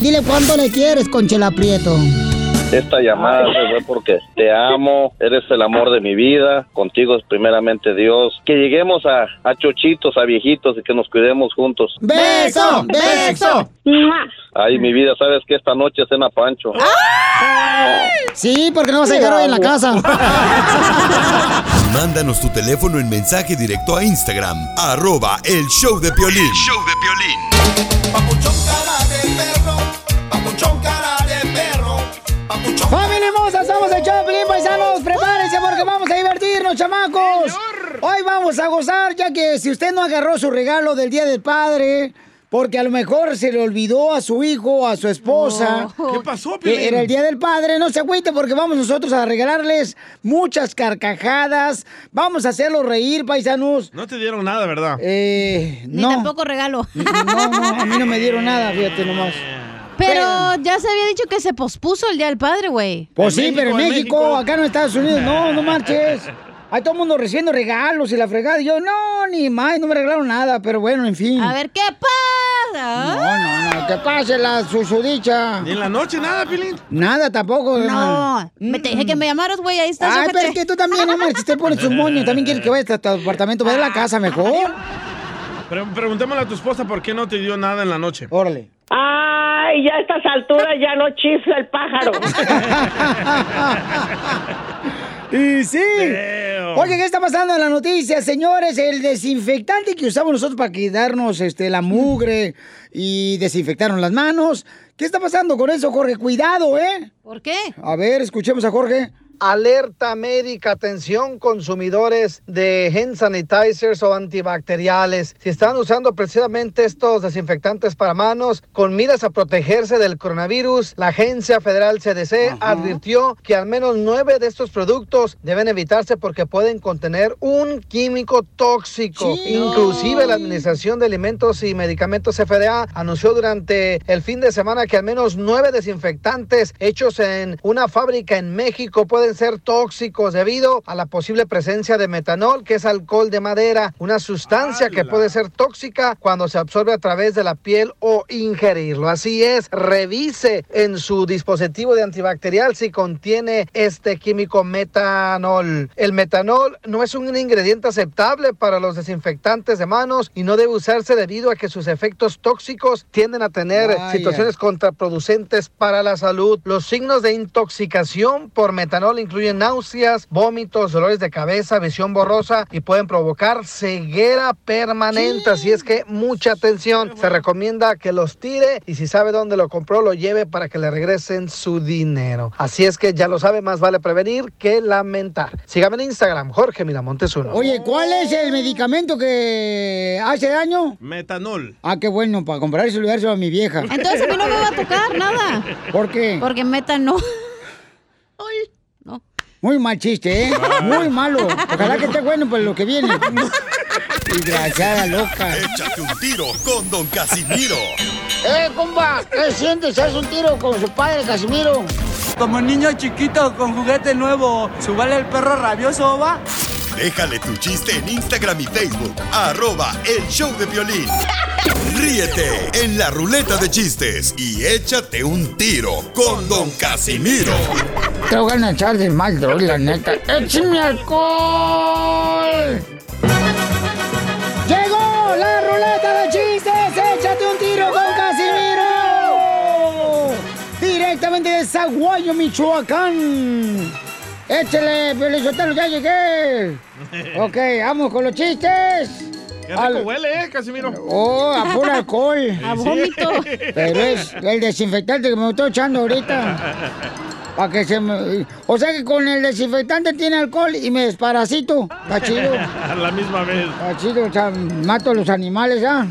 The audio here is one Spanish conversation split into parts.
Dile cuánto le quieres, Conchela Prieto. Esta llamada se fue porque te amo, eres el amor de mi vida, contigo es primeramente Dios. Que lleguemos a, a chochitos, a viejitos y que nos cuidemos juntos. ¡Beso! ¡Beso! Ay, mi vida, sabes que esta noche es cena Pancho. Sí, porque no vas a llegar hoy en la casa. Mándanos tu teléfono en mensaje directo a Instagram, arroba el show de Piolín. show de Piolín. Papuchón cara de perro, papuchón. ¡Familia hermosa! Somos el Choplin, paisanos. Prepárense porque vamos a divertirnos, chamacos. Hoy vamos a gozar, ya que si usted no agarró su regalo del Día del Padre, porque a lo mejor se le olvidó a su hijo o a su esposa. ¿Qué pasó, Que Piolín? era el Día del Padre, no se agüite porque vamos nosotros a regalarles muchas carcajadas. Vamos a hacerlos reír, paisanos. No te dieron nada, ¿verdad? Eh, Ni no. tampoco regalo. No, no, a mí no me dieron nada, fíjate nomás. Pero ya se había dicho que se pospuso el Día del Padre, güey. Pues sí, pero en México, acá en Estados Unidos, no, no marches. Hay todo el mundo recibiendo regalos y la fregada. Y yo, no, ni más, no me regalaron nada, pero bueno, en fin. A ver, ¿qué pasa? No, no, no, que pase la susodicha. ¿Ni en la noche nada, Pilín? Nada tampoco. No, me te dije que me llamaras, güey, ahí estás. Ay, pero es que tú también, no marches, te pones un moño. También quieres que vayas a tu apartamento, vaya a la casa mejor. Pero preguntémosle a tu esposa por qué no te dio nada en la noche. Órale. Ay, ya a estas alturas ya no chifla el pájaro. Y sí. Oye, ¿qué está pasando en la noticia, señores? El desinfectante que usamos nosotros para quitarnos este, la mugre y desinfectarnos las manos. ¿Qué está pasando con eso, Jorge? Cuidado, ¿eh? ¿Por qué? A ver, escuchemos a Jorge. Alerta médica, atención consumidores de hand sanitizers o antibacteriales. Si están usando precisamente estos desinfectantes para manos con miras a protegerse del coronavirus, la Agencia Federal CDC advirtió que al menos nueve de estos productos deben evitarse porque pueden contener un químico tóxico. Inclusive la Administración de Alimentos y Medicamentos FDA anunció durante el fin de semana que al menos nueve desinfectantes hechos en una fábrica en México pueden ser tóxicos debido a la posible presencia de metanol, que es alcohol de madera, una sustancia que puede ser tóxica cuando se absorbe a través de la piel o ingerirlo. Así es, revise en su dispositivo de antibacterial si contiene este químico metanol. El metanol no es un ingrediente aceptable para los desinfectantes de manos y no debe usarse debido a que sus efectos tóxicos tienden a tener Vaya. situaciones contraproducentes para la salud. Los signos de intoxicación por metanol incluyen náuseas, vómitos, dolores de cabeza, visión borrosa y pueden provocar ceguera permanente. Así es que mucha atención. Se recomienda que los tire y si sabe dónde lo compró, lo lleve para que le regresen su dinero. Así es que ya lo sabe, más vale prevenir que lamentar. Sígame en Instagram, Jorge Miramontes uno. Oye, ¿cuál es el medicamento que hace daño? Metanol. Ah, qué bueno, para comprar y dárselo a mi vieja. Entonces a mí no me va a tocar nada. ¿Por qué? Porque meta no. Muy mal chiste, ¿eh? Muy malo. Ojalá que esté bueno para lo que viene. Desgraciada loca. Échate un tiro con Don Casimiro. ¡Eh, compa! ¿Qué sientes? ¿Haz un tiro con su padre, Casimiro? Como niño chiquito con juguete nuevo, ¿subale el perro rabioso, va? Déjale tu chiste en Instagram y Facebook, arroba el show de violín. Ríete en la ruleta de chistes y échate un tiro con Don Casimiro. Te voy a echar de mal, la neta. ¡Échame alcohol! ¡Llegó la ruleta de chistes! ¡Échate un tiro con Casimiro! Directamente de Zaguayo, Michoacán. ¡Échale, Pelizotelo, ya llegué! Ok, vamos con los chistes. Qué rico huele, ¿eh, Casimiro? Oh, a puro alcohol. A vómito. Pero es el desinfectante que me estoy echando ahorita. Para que se me... O sea que con el desinfectante tiene alcohol y me desparasito. Está chido. A la misma vez. Está chido, o sea, mato a los animales, ¿ah?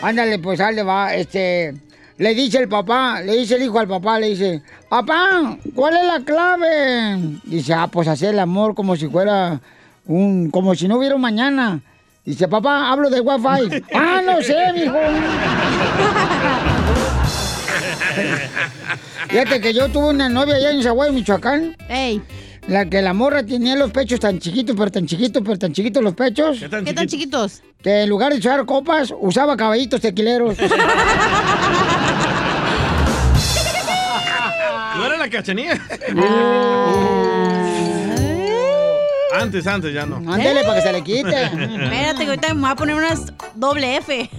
Ándale, pues, le va, este... Le dice el papá, le dice el hijo al papá, le dice, papá, ¿cuál es la clave? Dice, ah, pues hacer el amor como si fuera un, como si no hubiera un mañana. Dice, papá, hablo de wifi. ah, no sé, mijo. Fíjate que yo tuve una novia allá en Zaguayo, Michoacán. Ey. La que la morra tenía los pechos tan chiquitos, pero tan chiquitos, pero tan chiquitos los pechos. ¿Qué tan ¿Qué tan chiquitos? Que en lugar de usar copas, usaba caballitos tequileros. la cachanilla. Antes, antes, ya no. Ándele para que se le quite. Espérate, que ahorita me voy a poner unas doble F.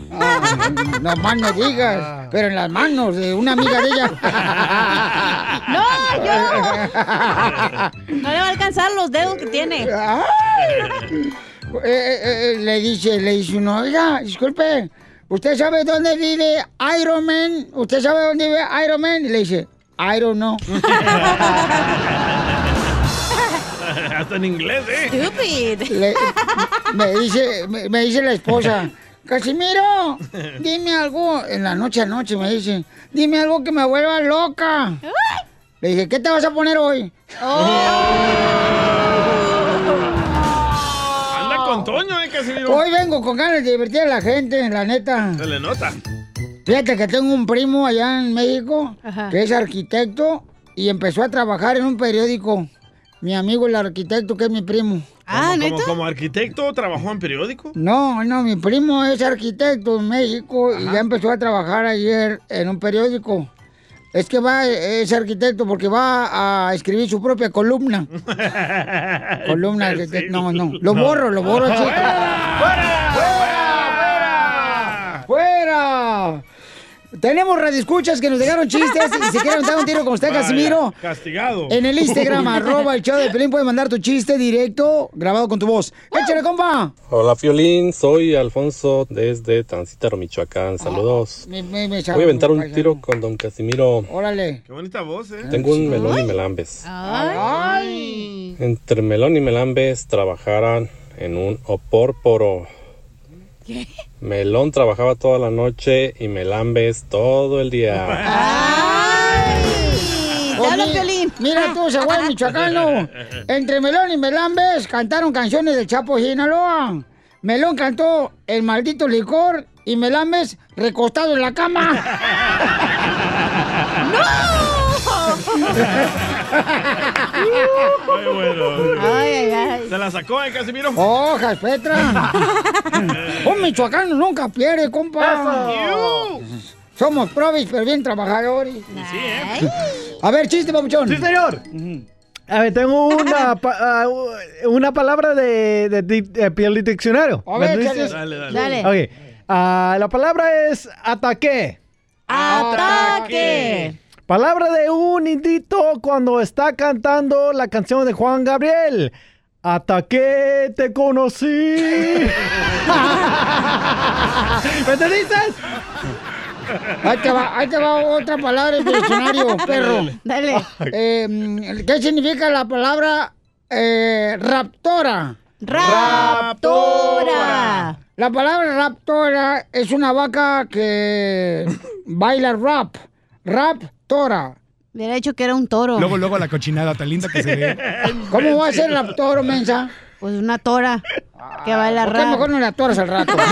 No más no digas, pero en las manos de una amiga de ella. ¡No, yo! No le va a alcanzar los dedos que tiene. Eh, eh, eh, le dice, le dice uno, oiga, disculpe, ¿usted sabe dónde vive Iron Man? ¿Usted sabe dónde vive Iron Man? Y le dice, I don't know. Hasta en inglés, ¿eh? Stupid. Le- me, dice, me, me dice la esposa, Casimiro, dime algo, en la noche a noche me dice, dime algo que me vuelva loca. Le dije, ¿qué te vas a poner hoy? Anda con Toño, ¿eh, Casimiro? Hoy vengo con ganas de divertir a la gente, la neta. Se le nota. Fíjate que tengo un primo allá en México Ajá. que es arquitecto y empezó a trabajar en un periódico. Mi amigo el arquitecto, que es mi primo. Ah, como, ¿neta? como arquitecto trabajó en periódico. No, no, mi primo es arquitecto en México y ya empezó a trabajar ayer en un periódico. Es que va, es arquitecto porque va a escribir su propia columna. columna, de- no, no, lo borro, lo borro, chico. ¡Fuera! Tenemos radioescuchas que nos dejaron chistes y si quieren dar un tiro con usted, Vaya, Casimiro. Castigado. En el Instagram, arroba el show de Pelín, puedes mandar tu chiste directo, grabado con tu voz. ¡Échale, compa! Hola, Fiolín. Soy Alfonso desde Tancítaro, Michoacán. Saludos. Me, me, me Voy a aventar un tiro con don Casimiro. Órale. Qué bonita voz, ¿eh? Tengo un melón y melambes. Ay. Entre melón y melambes trabajaran en un opórporo. ¿Qué? Melón trabajaba toda la noche y melambes todo el día. ¡Ay! Piolín. Mira tú, Zaguay Michoacano. Entre Melón y Melambes cantaron canciones del Chapo Sinaloa. Melón cantó El maldito licor y Melambes recostado en la cama. Ay, bueno. Ay, ay, ay. ¿Se la sacó, eh, Casimiro? ¡Hojas, Petra! Un michoacano nunca pierde, compa. Somos probis, pero bien trabajadores. Sí, ¿eh? A ver, chiste, papuchón. Sí, señor. A ver, tengo una, pa- ah, una palabra de, de, de, de Piel Diccionario. A ver, ¿Me échale. dices? Dale, dale. Dale. Ok. Ah, la palabra es ataque. ¡Ataque! Palabra de un indito cuando está cantando la canción de Juan Gabriel. Ataque, te conocí. ¿Me entendiste? Ahí te va, ahí te va otra palabra del diccionario, perro. Dale. Eh, ¿Qué significa la palabra eh, raptora? ¡Raptora! La palabra raptora es una vaca que baila rap. Raptora. Hubiera dicho que era un toro. Luego, luego la cochinada tan linda que se ve. ¿Cómo va a ser raptoro, mensa? Pues una tora que baila ¿Por qué rap. mejor no la atoras al rato?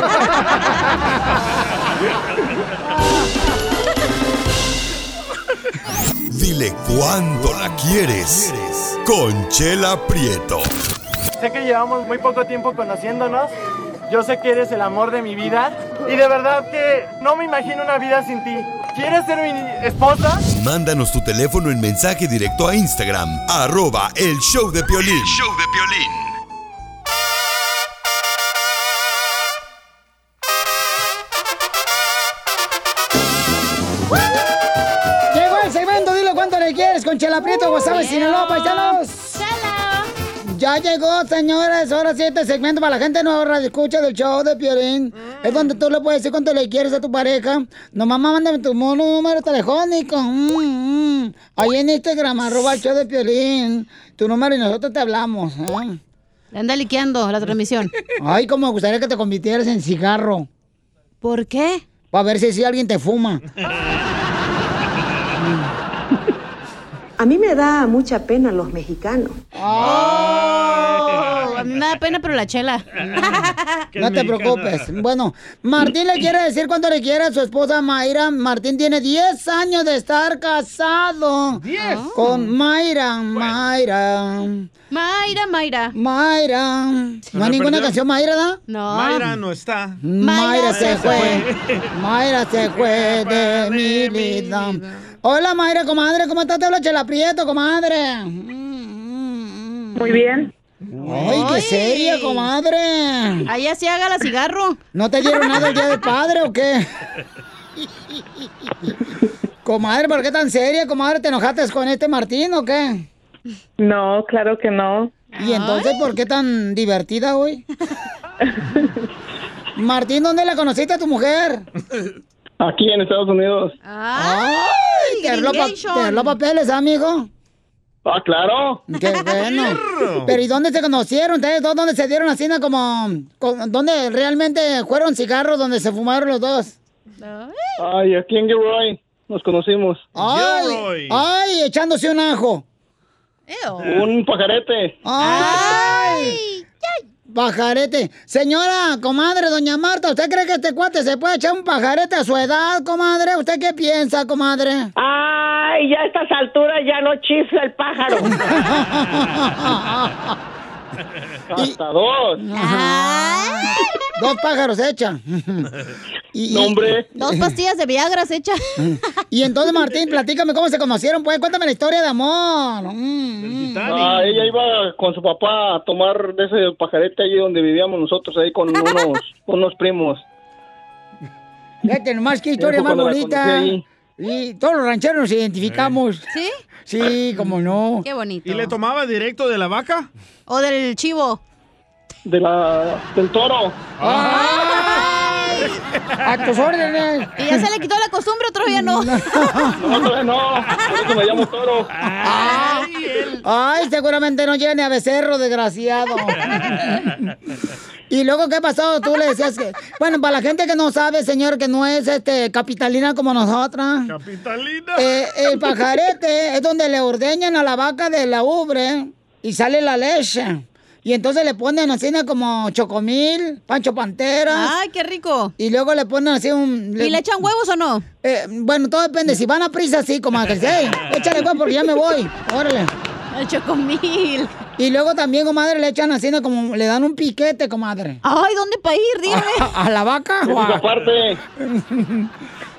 Dile cuándo la quieres. Conchela Prieto. Sé que llevamos muy poco tiempo conociéndonos. Yo sé que eres el amor de mi vida. Y de verdad que no me imagino una vida sin ti. ¿Quieres ser mi esposa? Mándanos tu teléfono en mensaje directo a Instagram, arroba el show de Piolín. show de Piolín. Llegó el segmento, dile cuánto le quieres con Chela Prieto, Guasave, Sinaloa, paisanos. Ya llegó, señores. Ahora sí, este segmento para la gente nueva radio escucha del show de Piolín. Es donde tú le puedes decir cuánto le quieres a tu pareja. No, mamá, mándame tu mono, número telefónico. Mm, mm. Ahí en Instagram, arroba el show de Piolín. Tu número y nosotros te hablamos. ¿eh? Anda liqueando la transmisión. Ay, como me gustaría que te convirtieras en cigarro. ¿Por qué? Para ver si, si alguien te fuma. A mí me da mucha pena los mexicanos. ¡Oh! a mí me da pena, pero la chela. No te preocupes. Bueno, Martín le quiere decir cuánto le quiere a su esposa Mayra. Martín tiene 10 años de estar casado. ¿Diez? Con Mayra, Mayra. Mayra, Mayra. Mayra. ¿No hay ninguna perdió. canción Mayra, da? No. Mayra no está. Mayra se fue. Mayra se fue de mi vida. Hola, Mayra, comadre. ¿Cómo estás? Te habla Chela Prieto, comadre. Muy bien. Ay, qué seria, comadre. Allá sí haga la cigarro. ¿No te dieron nada el día del padre o qué? Comadre, ¿por qué tan seria, comadre? ¿Te enojaste con este Martín o qué? No, claro que no. ¿Y entonces por qué tan divertida hoy? Martín, ¿dónde la conociste a tu mujer? Aquí en Estados Unidos. ¡Ay! ¿Te arregló, pa- papeles, amigo? Ah, claro. Qué bueno. Pero ¿y dónde se conocieron ustedes dos? ¿Dónde se dieron así ¿no? como... ¿Dónde realmente fueron cigarros donde se fumaron los dos? Ay, aquí en Gilroy nos conocimos. ¡Ay! ¡Ay! Echándose un ajo. Un pajarete. ¡Ay! Pajarete. Señora, comadre, doña Marta, ¿usted cree que este cuate se puede echar un pajarete a su edad, comadre? ¿Usted qué piensa, comadre? Ay, ya a estas alturas ya no chifla el pájaro. Hasta dos. Dos pájaros hecha. Y, No, hombre. Dos pastillas de Viagra se echa. Y entonces, Martín, platícame cómo se conocieron, pues. Cuéntame la historia de amor. Mm, mm. Ah, ella iba con su papá a tomar de ese pajarete allí donde vivíamos nosotros, ahí con unos, unos primos. Fíjate nomás qué historia más bonita. Y todos los rancheros nos identificamos. ¿Sí? Sí, cómo no. Qué bonito. ¿Y le tomaba directo de la vaca? O del chivo. De la, del toro. A tus órdenes. Y ya se le quitó la costumbre, otro día no. No, todavía no. Por eso me llamo toro. Ay, seguramente no llega ni a becerro, desgraciado. Y luego, ¿qué pasó? Tú le decías que... Bueno, para la gente que no sabe, señor, que no es este capitalina como nosotras. Capitalina. eh, el pajarete es donde le ordeñan a la vaca de la ubre y sale la leche. Y entonces le ponen así como chocomil, pancho pantera. Ay, qué rico. Y luego le ponen así un... ¿Y le echan huevos o no? Eh, bueno, todo depende. Si van a prisa, sí, como que hey, échale huevo porque ya me voy. Órale. El chocomil. Y luego también, comadre, le echan así, ¿no? como le dan un piquete, comadre. Ay, ¿dónde para ir? Dígame. ¿A, a la vaca? Aparte.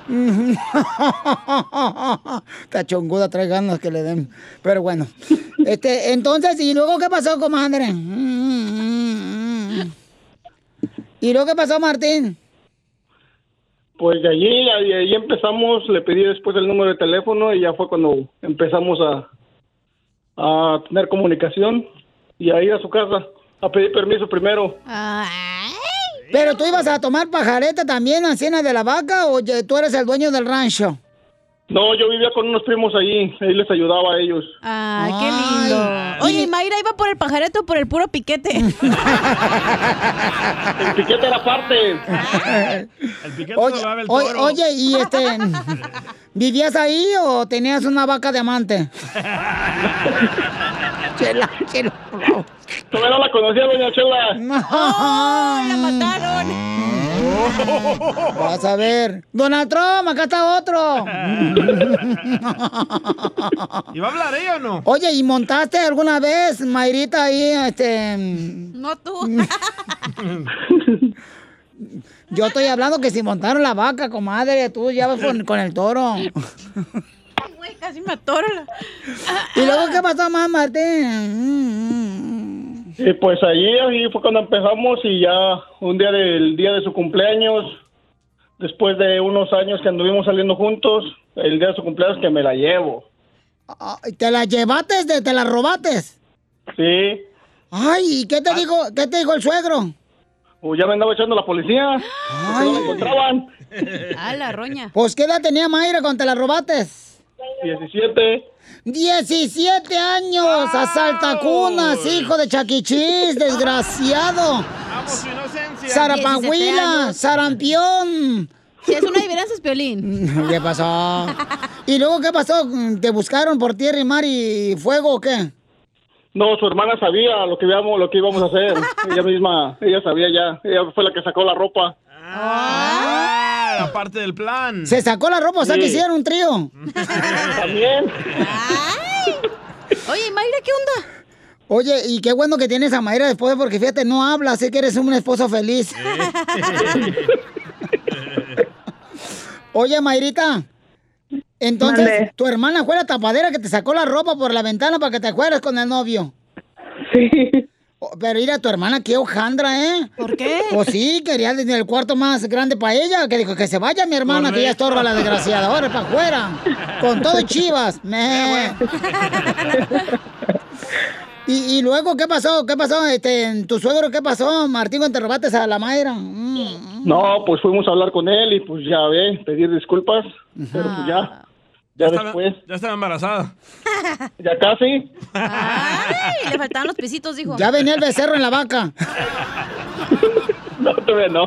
Esta chonguda trae ganas que le den. Pero bueno. Este, entonces, ¿y luego qué pasó, comadre? ¿Y luego qué pasó, Martín? Pues de allí, de allí empezamos, le pedí después el número de teléfono y ya fue cuando empezamos a, a tener comunicación y a ir a su casa a pedir permiso primero. ¿Pero tú ibas a tomar pajareta también, Ancina de la Vaca, o tú eres el dueño del rancho? No, yo vivía con unos primos allí, ahí les ayudaba a ellos. Ay, qué lindo. Oye, ¿y Mayra iba por el pajarete o por el puro piquete? El piquete era parte. El piquete Oye, lo daba el oye, toro. oye, ¿y este, vivías ahí o tenías una vaca diamante? chela, chela, por favor. Todavía no la conocía, doña Chela. ¡Oh, la mataron! Vas a ver. Donald Trump, acá está otro. ¿Y va a hablar ella o no? Oye, ¿y montaste alguna vez, Mayrita, ahí, este... No tú. Yo estoy hablando que si montaron la vaca, comadre, tú ya vas con, con el toro. Güey, casi me atoro. la- ¿Y luego qué pasó más, Martín? Y pues allí, ahí fue cuando empezamos y ya un día del día de su cumpleaños, después de unos años que anduvimos saliendo juntos, el día de su cumpleaños que me la llevo. ¿Te la llevaste, de- te la robates? Sí, Ay, ¿y qué te dijo, qué te dijo el suegro? pues ya me andaba echando la policía. Ay. No la encontraban. Ah, la roña. Pues, ¿qué edad tenía Mayra cuando te la robates? 17. 17 años, asaltacunas, hijo de chaquichis, desgraciado. Vamos, su inocencia. Sarampión. Si es una adivinanza, es piolín. ¿Qué pasó? ¿Y luego qué pasó? ¿Te buscaron por tierra y mar y fuego o qué? No, su hermana sabía lo que íbamos, lo que íbamos a hacer. ella misma, ella sabía ya. Ella fue la que sacó la ropa. Ah, parte del plan. Se sacó la ropa, o sea Sí. que hicieron un trío. También. Oye, Mayra, ¿qué onda? Oye, y qué bueno que tienes a Mayra después, porque fíjate, no habla, sé que eres un esposo feliz. Oye, Mayrita, entonces, tu hermana fue la tapadera que te sacó la ropa por la ventana para que te fueras con el novio. Sí. Pero mira, tu hermana, qué hojandra, ¿eh? ¿Por qué? Pues sí, quería en el cuarto más grande para ella, que dijo que se vaya mi hermana, que ya estorba la desgraciada, ahora para afuera, con todo y chivas. Me. Y, y luego, ¿qué pasó? ¿Qué pasó? Este, en tu suegro, ¿qué pasó, Martín, cuando te robaste a la Mayra? Mm. No, pues fuimos a hablar con él y pues ya ve, pedir disculpas. Pero pues ya, ya después, Ya estaba embarazada. ya casi. Ay, le faltaban los pisitos, dijo. Ya venía el becerro en la vaca. No, todavía no.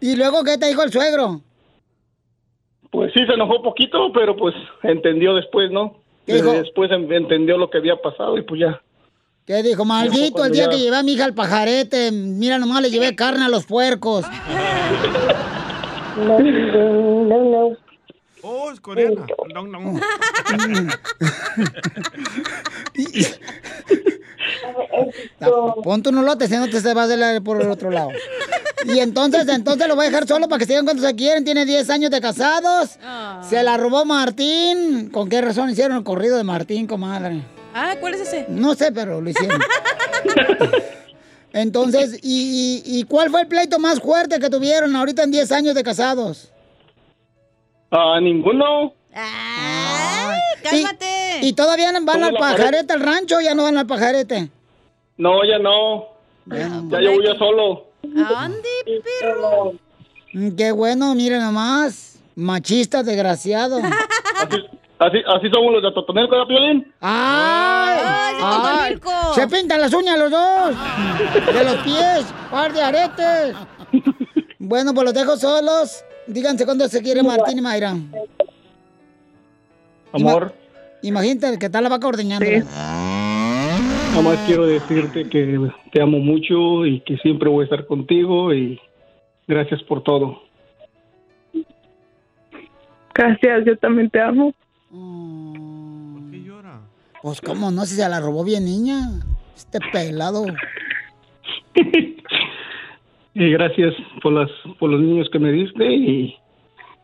¿Y luego qué te dijo el suegro? Pues sí, se enojó poquito, pero pues entendió después, ¿no? ¿Qué dijo? Después en- entendió lo que había pasado y pues ya. ¿Qué dijo? Maldito el día ya- que llevé a mi hija al pajarete. Mira, nomás le llevé carne a los puercos. No, no, no. Oh, es coreana. No, no. Pon tu nolote, si no te se va a hacer por el otro lado. Y entonces, entonces lo voy a dejar solo para que se digan cuántos se quieren. Tiene 10 años de casados. Se la robó Martín. ¿Con qué razón hicieron el corrido de Martín, comadre? Ah, ¿cuál es ese? No sé, pero lo hicieron. Entonces, ¿y, y, y cuál fue el pleito más fuerte que tuvieron ahorita en 10 años de casados? Ah, ninguno. cálmate. ¿Y, y todavía van ¿Cómo al pajarete al rancho o ya no van al pajarete? No, ya no. ya llevo yo solo. ¿Dónde, perro? Mm, Qué bueno, miren nomás. Machista, desgraciado. Así, así somos los de Totonelco, ¿verdad, Piolín? ¡Ay! ay, Se pintan las uñas los dos. De los pies. Par de aretes. Bueno, pues los dejo solos. Díganse cuándo se quiere Martín y Mayra. Amor, Imagínate que tal la vaca ordeñando. nada más quiero decirte que te amo mucho y que siempre voy a estar contigo y gracias por todo. Gracias, yo también te amo. Pues cómo no, si se la robó bien niña. Este pelado. Y gracias por las por los niños que me diste y,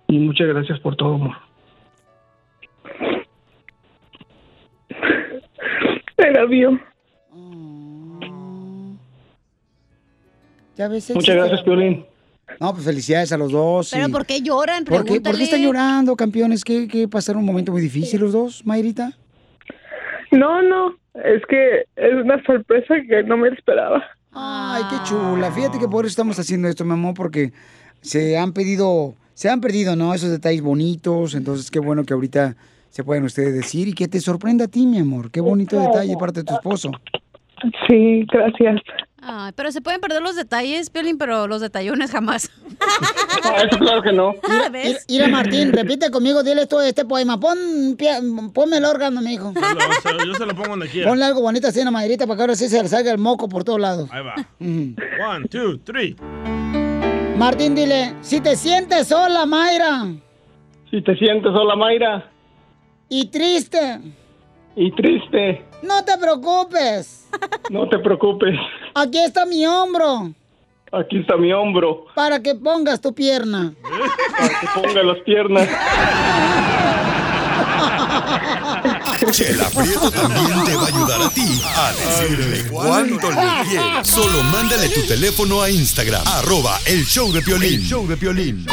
y muchas gracias por todo, amor. I love you. Ya ves, Muchas gracias, Piolín. No, pues felicidades a los dos. ¿Pero y- por qué lloran? ¿Por qué, ¿Por qué están llorando, campeones? ¿Qué, qué pasaron un momento muy difícil los dos, Mayrita? No, no, es que es una sorpresa que no me esperaba. Ay, qué chula. Fíjate que por eso estamos haciendo esto, mi amor, porque se han pedido, se han perdido, ¿no? Esos detalles bonitos. Entonces, qué bueno que ahorita se pueden ustedes decir y que te sorprenda a ti, mi amor. Qué bonito detalle de parte de tu esposo. Sí, gracias. Ay, pero se pueden perder los detalles, Piolín, pero los detallones jamás. eso claro que no. Ah, ¿ves? Mira, Martín, repite conmigo, dile esto, este poema. Pon, pie- ponme el órgano, mi hijo. Se lo- yo se lo pongo donde quiera. Ponle algo bonito así en la maderita para que ahora sí se le salga el moco por todos lados. Ahí va. One, two, three. Martín, dile, si te sientes sola, Mayra, Si te sientes sola, Mayra, y triste, y triste, no te preocupes. no te preocupes. Aquí está mi hombro Aquí está mi hombro para que pongas tu pierna. para que ponga las piernas. Chela Prieto también te va a ayudar a ti a decirle cuánto le quieres. Solo mándale tu teléfono a Instagram, arroba el show de Piolín. El show de Piolín.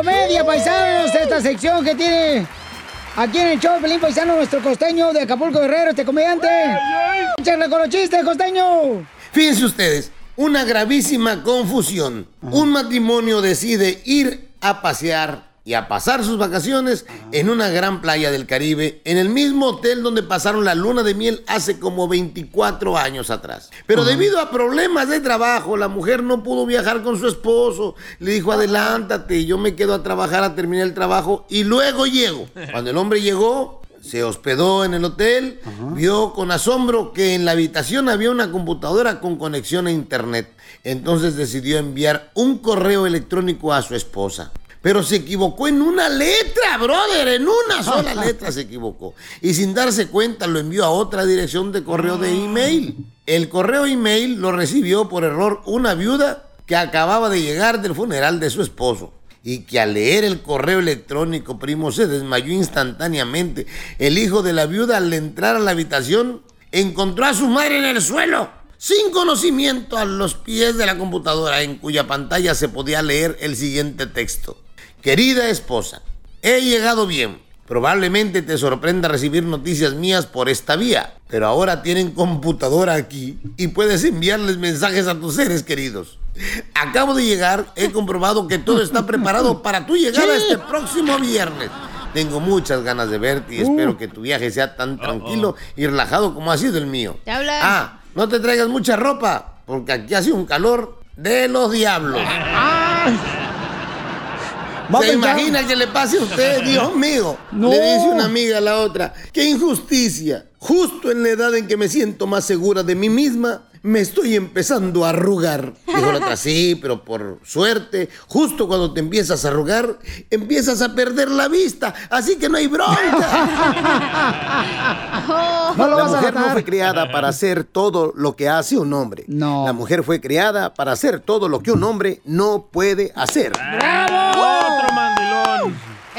Comedia, paisanos, esta sección que tiene aquí en el show Pelín Paisano, nuestro costeño de Acapulco Guerrero, este comediante. Échale con los chistes, costeño. Fíjense ustedes, una gravísima confusión. Un matrimonio decide ir a pasear y a pasar sus vacaciones en una gran playa del Caribe, en el mismo hotel donde pasaron la luna de miel hace como 24 años atrás. Pero debido a problemas de trabajo, la mujer no pudo viajar con su esposo. Le dijo, adelántate, yo me quedo a trabajar a terminar el trabajo y luego llego. Cuando el hombre llegó, se hospedó en el hotel, vio con asombro que en la habitación había una computadora con conexión a internet. Entonces decidió enviar un correo electrónico a su esposa. Pero se equivocó en una letra, brother, en una sola letra se equivocó. Y sin darse cuenta lo envió a otra dirección de correo de email. El correo email lo recibió por error una viuda que acababa de llegar del funeral de su esposo. Y que al leer el correo electrónico, primo, se desmayó instantáneamente. El hijo de la viuda, al entrar a la habitación, encontró a su madre en el suelo, sin conocimiento, a los pies de la computadora, en cuya pantalla se podía leer el siguiente texto. Querida esposa, he llegado bien. Probablemente te sorprenda recibir noticias mías por esta vía, pero ahora tienen computadora aquí y puedes enviarles mensajes a tus seres queridos. Acabo de llegar, he comprobado que todo está preparado para tu llegada este próximo viernes. Tengo muchas ganas de verte y espero que tu viaje sea tan tranquilo y relajado como ha sido el mío. Ah, no te traigas mucha ropa, porque aquí hace un calor de los diablos. ¿Se pensar- imagina que le pase a usted? Dios mío. No. Le dice una amiga a la otra. ¡Qué injusticia! Justo en la edad en que me siento más segura de mí misma, me estoy empezando a arrugar. Dijo la otra, sí, pero por suerte, justo cuando te empiezas a arrugar, empiezas a perder la vista. Así que no hay bronca. No lo la vas a mujer no fue criada para hacer todo lo que hace un hombre. No. La mujer fue criada para hacer todo lo que un hombre no puede hacer. Mandilón.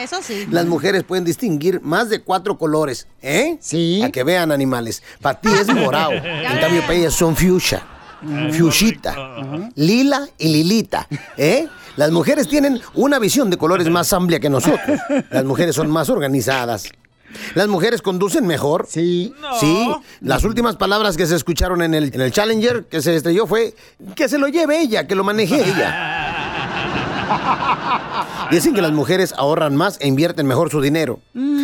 Eso sí. Las mujeres pueden distinguir más de cuatro colores, ¿eh? Sí. A que vean animales. Para ti es morado. en cambio, para ellas son fuchsia. Fuchita. Lila y lilita, ¿eh? Las mujeres tienen una visión de colores más amplia que nosotros. Las mujeres son más organizadas. Las mujeres conducen mejor. Sí. Sí. Las últimas palabras que se escucharon en el, en el Challenger que se estrelló fue que se lo lleve ella, que lo maneje ella. Dicen que las mujeres ahorran más e invierten mejor su dinero.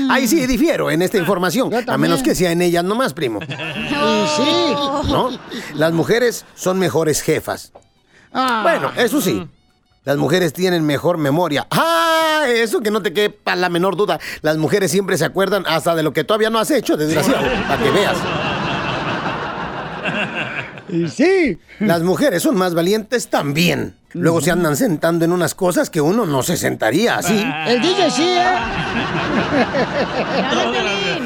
Ahí sí difiero en esta información, a menos que sea en ellas nomás, primo. sí. ¿No? Las mujeres son mejores jefas. Ah. Bueno, eso sí. Las mujeres tienen mejor memoria. ¡Ah! Eso que no te quepa la menor duda. Las mujeres siempre se acuerdan hasta de lo que todavía no has hecho, desgraciado. Para que veas. Y sí. Las mujeres son más valientes también. Luego se andan sentando en unas cosas que uno no se sentaría así. El DJ sí, ¿eh?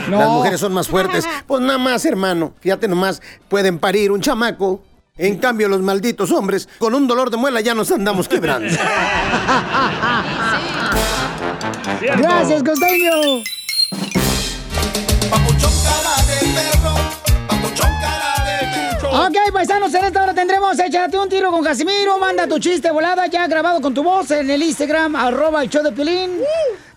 Las mujeres son más fuertes. Pues nada más, hermano. Fíjate nomás, pueden parir un chamaco. En cambio, los malditos hombres, con un dolor de muela ya nos andamos quebrando. Gracias, costeño. Ok, paisanos, en esta hora tendremos Échate un tiro con Casimiro. Manda tu chiste volada ya grabado con tu voz en el Instagram, arroba el show de Pilín.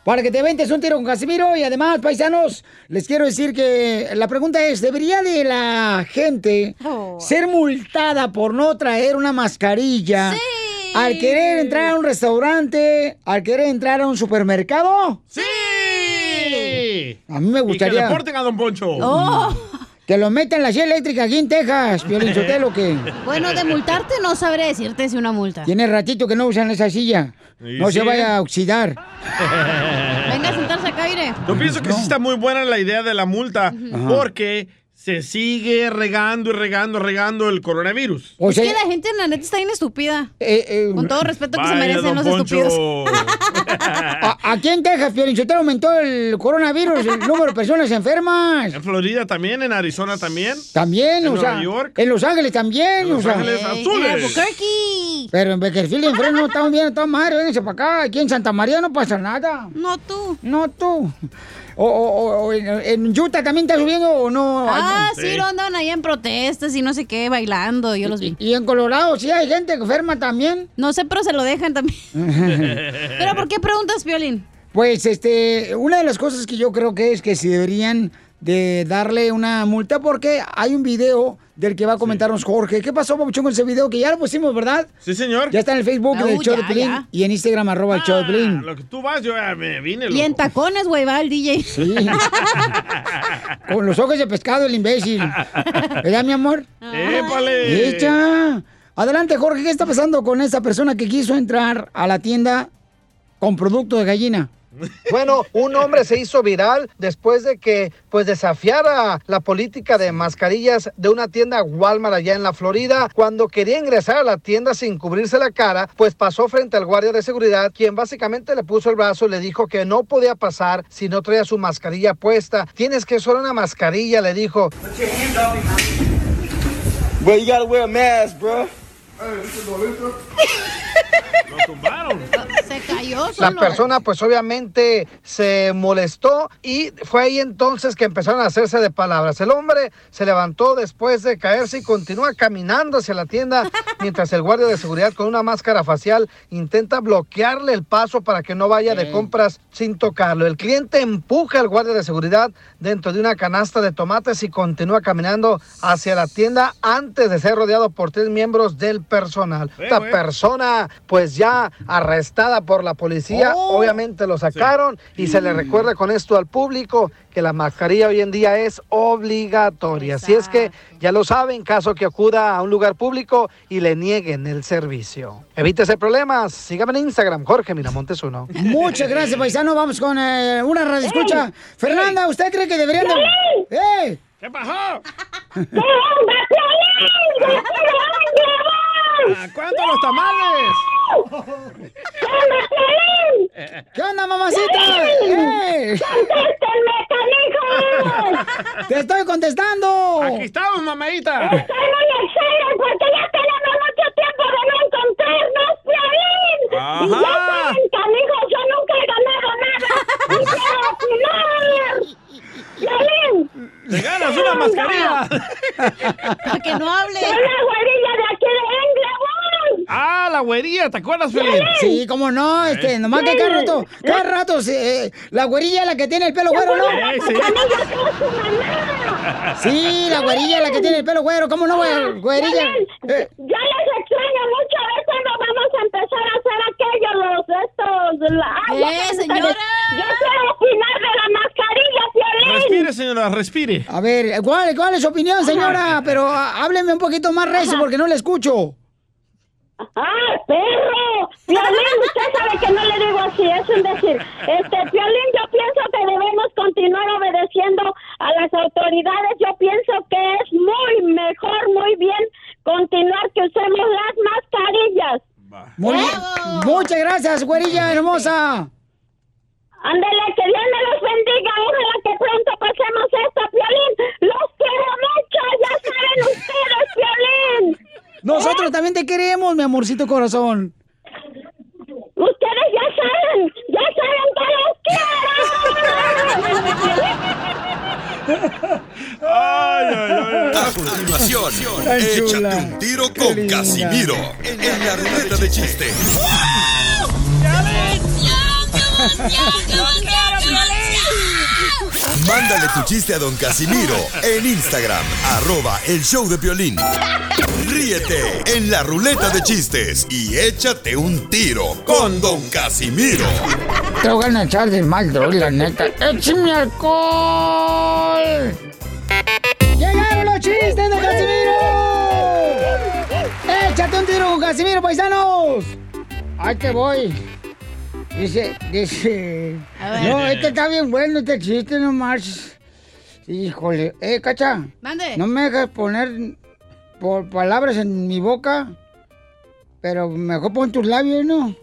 Para que te ventes un tiro con Casimiro. Y además, paisanos, les quiero decir que la pregunta es, ¿debería de la gente ser multada por no traer una mascarilla al querer entrar a un restaurante, al querer entrar a un supermercado? ¡Sí! A mí me Y que gustaría... deporten a Don Poncho. Que lo metan la silla eléctrica aquí en Texas, Piolín Sotelo, que... Bueno, de multarte no sabré decirte si una multa. Tiene ratito que no usan esa silla. ¿Y No se vaya a oxidar. Venga a sentarse acá, aire. Yo pienso que sí está muy buena la idea de la multa porque se sigue regando y regando, regando el coronavirus. O es que la gente, la neta, está bien estúpida. Eh, Con todo respeto que se merecen los Poncho. estúpidos. A- Aquí en Texas, Piolín Sotelo, aumentó el coronavirus, el número de personas enfermas. En Florida también, en Arizona también. También, En o sea, Nueva York. en Los Ángeles también, En Los o sea. Ángeles Azules. En Albuquerque. Pero en Bakersfield, en Fresno, estamos bien, estamos madre, vénganse para acá. Aquí en Santa María no pasa nada. No tú. No tú. O, o- o en, en Utah también está subiendo o no. Ah, sí, lo andaban ahí en protestas y no sé qué, bailando, yo los vi. Y en Colorado sí hay gente enferma también. No sé, pero se lo dejan también. ¿Pero por qué preguntas, Violín? Pues, este, una de las cosas que yo creo que es que se deberían de darle una multa porque hay un video del que va a comentarnos Jorge. ¿Qué pasó, Papuchón, con ese video? Que ya lo pusimos, ¿verdad? Sí, señor. Ya está en el Facebook del show de Pelín y en Instagram, arroba el show de Pelín. Lo que tú vas, yo ya me vine. Y en loco. tacones, güey, va el DJ. Sí. Con los ojos de pescado, el imbécil. ¿Verdad, mi amor? ¡Épale! ¡Echa! Adelante, Jorge, ¿qué está pasando con esa persona que quiso entrar a la tienda con producto de gallina? Bueno, un hombre se hizo viral después de que pues desafiara la política de mascarillas de una tienda Walmart allá en la Florida. Cuando quería ingresar a la tienda sin cubrirse la cara, pues pasó frente al guardia de seguridad, quien básicamente le puso el brazo y le dijo que no podía pasar si no traía su mascarilla puesta. Tienes que usar una mascarilla, le dijo. Bro, you gotta wear a mask, bro. Se cayó La solo. persona pues obviamente se molestó y fue ahí entonces que empezaron a hacerse de palabras. El hombre se levantó después de caerse y continúa caminando hacia la tienda mientras el guardia de seguridad con una máscara facial intenta bloquearle el paso para que no vaya de compras sin tocarlo. El cliente empuja al guardia de seguridad dentro de una canasta de tomates y continúa caminando hacia la tienda antes de ser rodeado por tres miembros del personal. Esta persona pues ya arrestada por la policía, obviamente lo sacaron y se le recuerda con esto al público que la mascarilla hoy en día es obligatoria. Así es que ya lo saben, caso que acuda a un lugar público y le nieguen el servicio. Evítese problemas, sígame en Instagram, Jorge Miramontes uno. Muchas gracias, paisano. Vamos con eh, una radio escucha. Fernanda, ¿usted cree que deberían de... ¡Eh! ¿Qué pasó? ¿A cuánto los tamales? ¿Qué onda, mamacita? ¡Eh! ¡Te estoy contestando! Aquí estamos, mamadita. Estoy muy excited porque ya tenemos mucho tiempo de no encontrarnos, Piolín. Y ya Ajá. saben, canijos, yo nunca he ganado nada. ¡Y quiero. ¡Te ganas una mascarilla! Para que no hable. Soy la güerilla de aquí de Englewood. ¡Ah, la güería! ¿Te acuerdas, Feliz? Sí, cómo no, este, nomás que cada rato, cada rato, eh, la güerilla es la que tiene el pelo güero, ¿no? Sí, sí. Sí, la güerilla es la que tiene el pelo güero, ¿cómo no, güey- güerilla? Eh, Ya les extraño mucho a ver cuando vamos a empezar a hacer aquello, los estos... La, ¡Eh, señora! Yo quiero opinar de la mascarilla, Piolín. Respire, señora, respire. A ver, ¿cuál, cuál es su opinión, señora? Pero ah, hábleme un poquito más recio porque no le escucho. ¡Ah, perro! Piolín, usted sabe que no le digo así, es un decir. Este, Piolín, yo pienso que debemos continuar obedeciendo a las autoridades. Yo pienso que es muy mejor, muy bien continuar que usemos las mascarillas. Muy, muchas gracias, güerilla hermosa. Ándele, que Dios me los bendiga. Ojalá que pronto pasemos esto, Piolín. Los quiero mucho, ya saben ustedes, Piolín. Nosotros también te queremos, mi amorcito corazón. Ustedes ya saben, ya saben que los quiero. Ay, ay, ay. A continuación, échate un tiro Qué con linda. Casimiro en la ruleta de chistes. Mándale tu chiste a don Casimiro en Instagram, arroba el show de violín. Ríete en la ruleta de chistes y échate un tiro con don Casimiro. Te voy a echar de mal, droga, la neta. ¡Échame alcohol! ¡Llegaron los chistes de Casimiro! ¡Échate un tiro con Casimiro, paisanos! Ahí te voy. Dice, dice... A ver. No, este está bien bueno, este chiste nomás. Híjole. Eh, Cacha. Mande. No me dejas poner por palabras en mi boca, pero mejor pon tus labios, ¿no?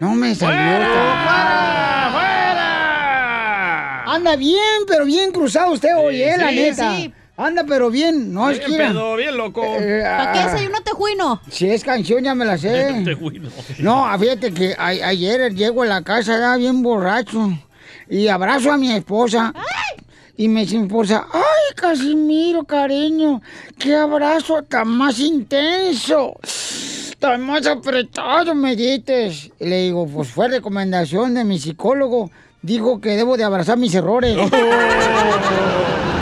No me salió. ¡Fuera! ¡Fuera! Anda bien, pero bien cruzado usted hoy, ¿eh? La sí, neta. sí. Anda, pero bien. No, es Bien que... pedo, bien loco. eh, ¿Para qué ah, desayuno tejuino? Si es canción, ya me la sé. Tejuino. No, fíjate que a- ayer llego a la casa ya bien borracho y abrazo a mi esposa. Y me dice mi esposa, ay, Casimiro, cariño, qué abrazo tan más intenso, tan más apretado me dices. Y le digo, pues fue recomendación de mi psicólogo. dijo que debo de abrazar mis errores. Te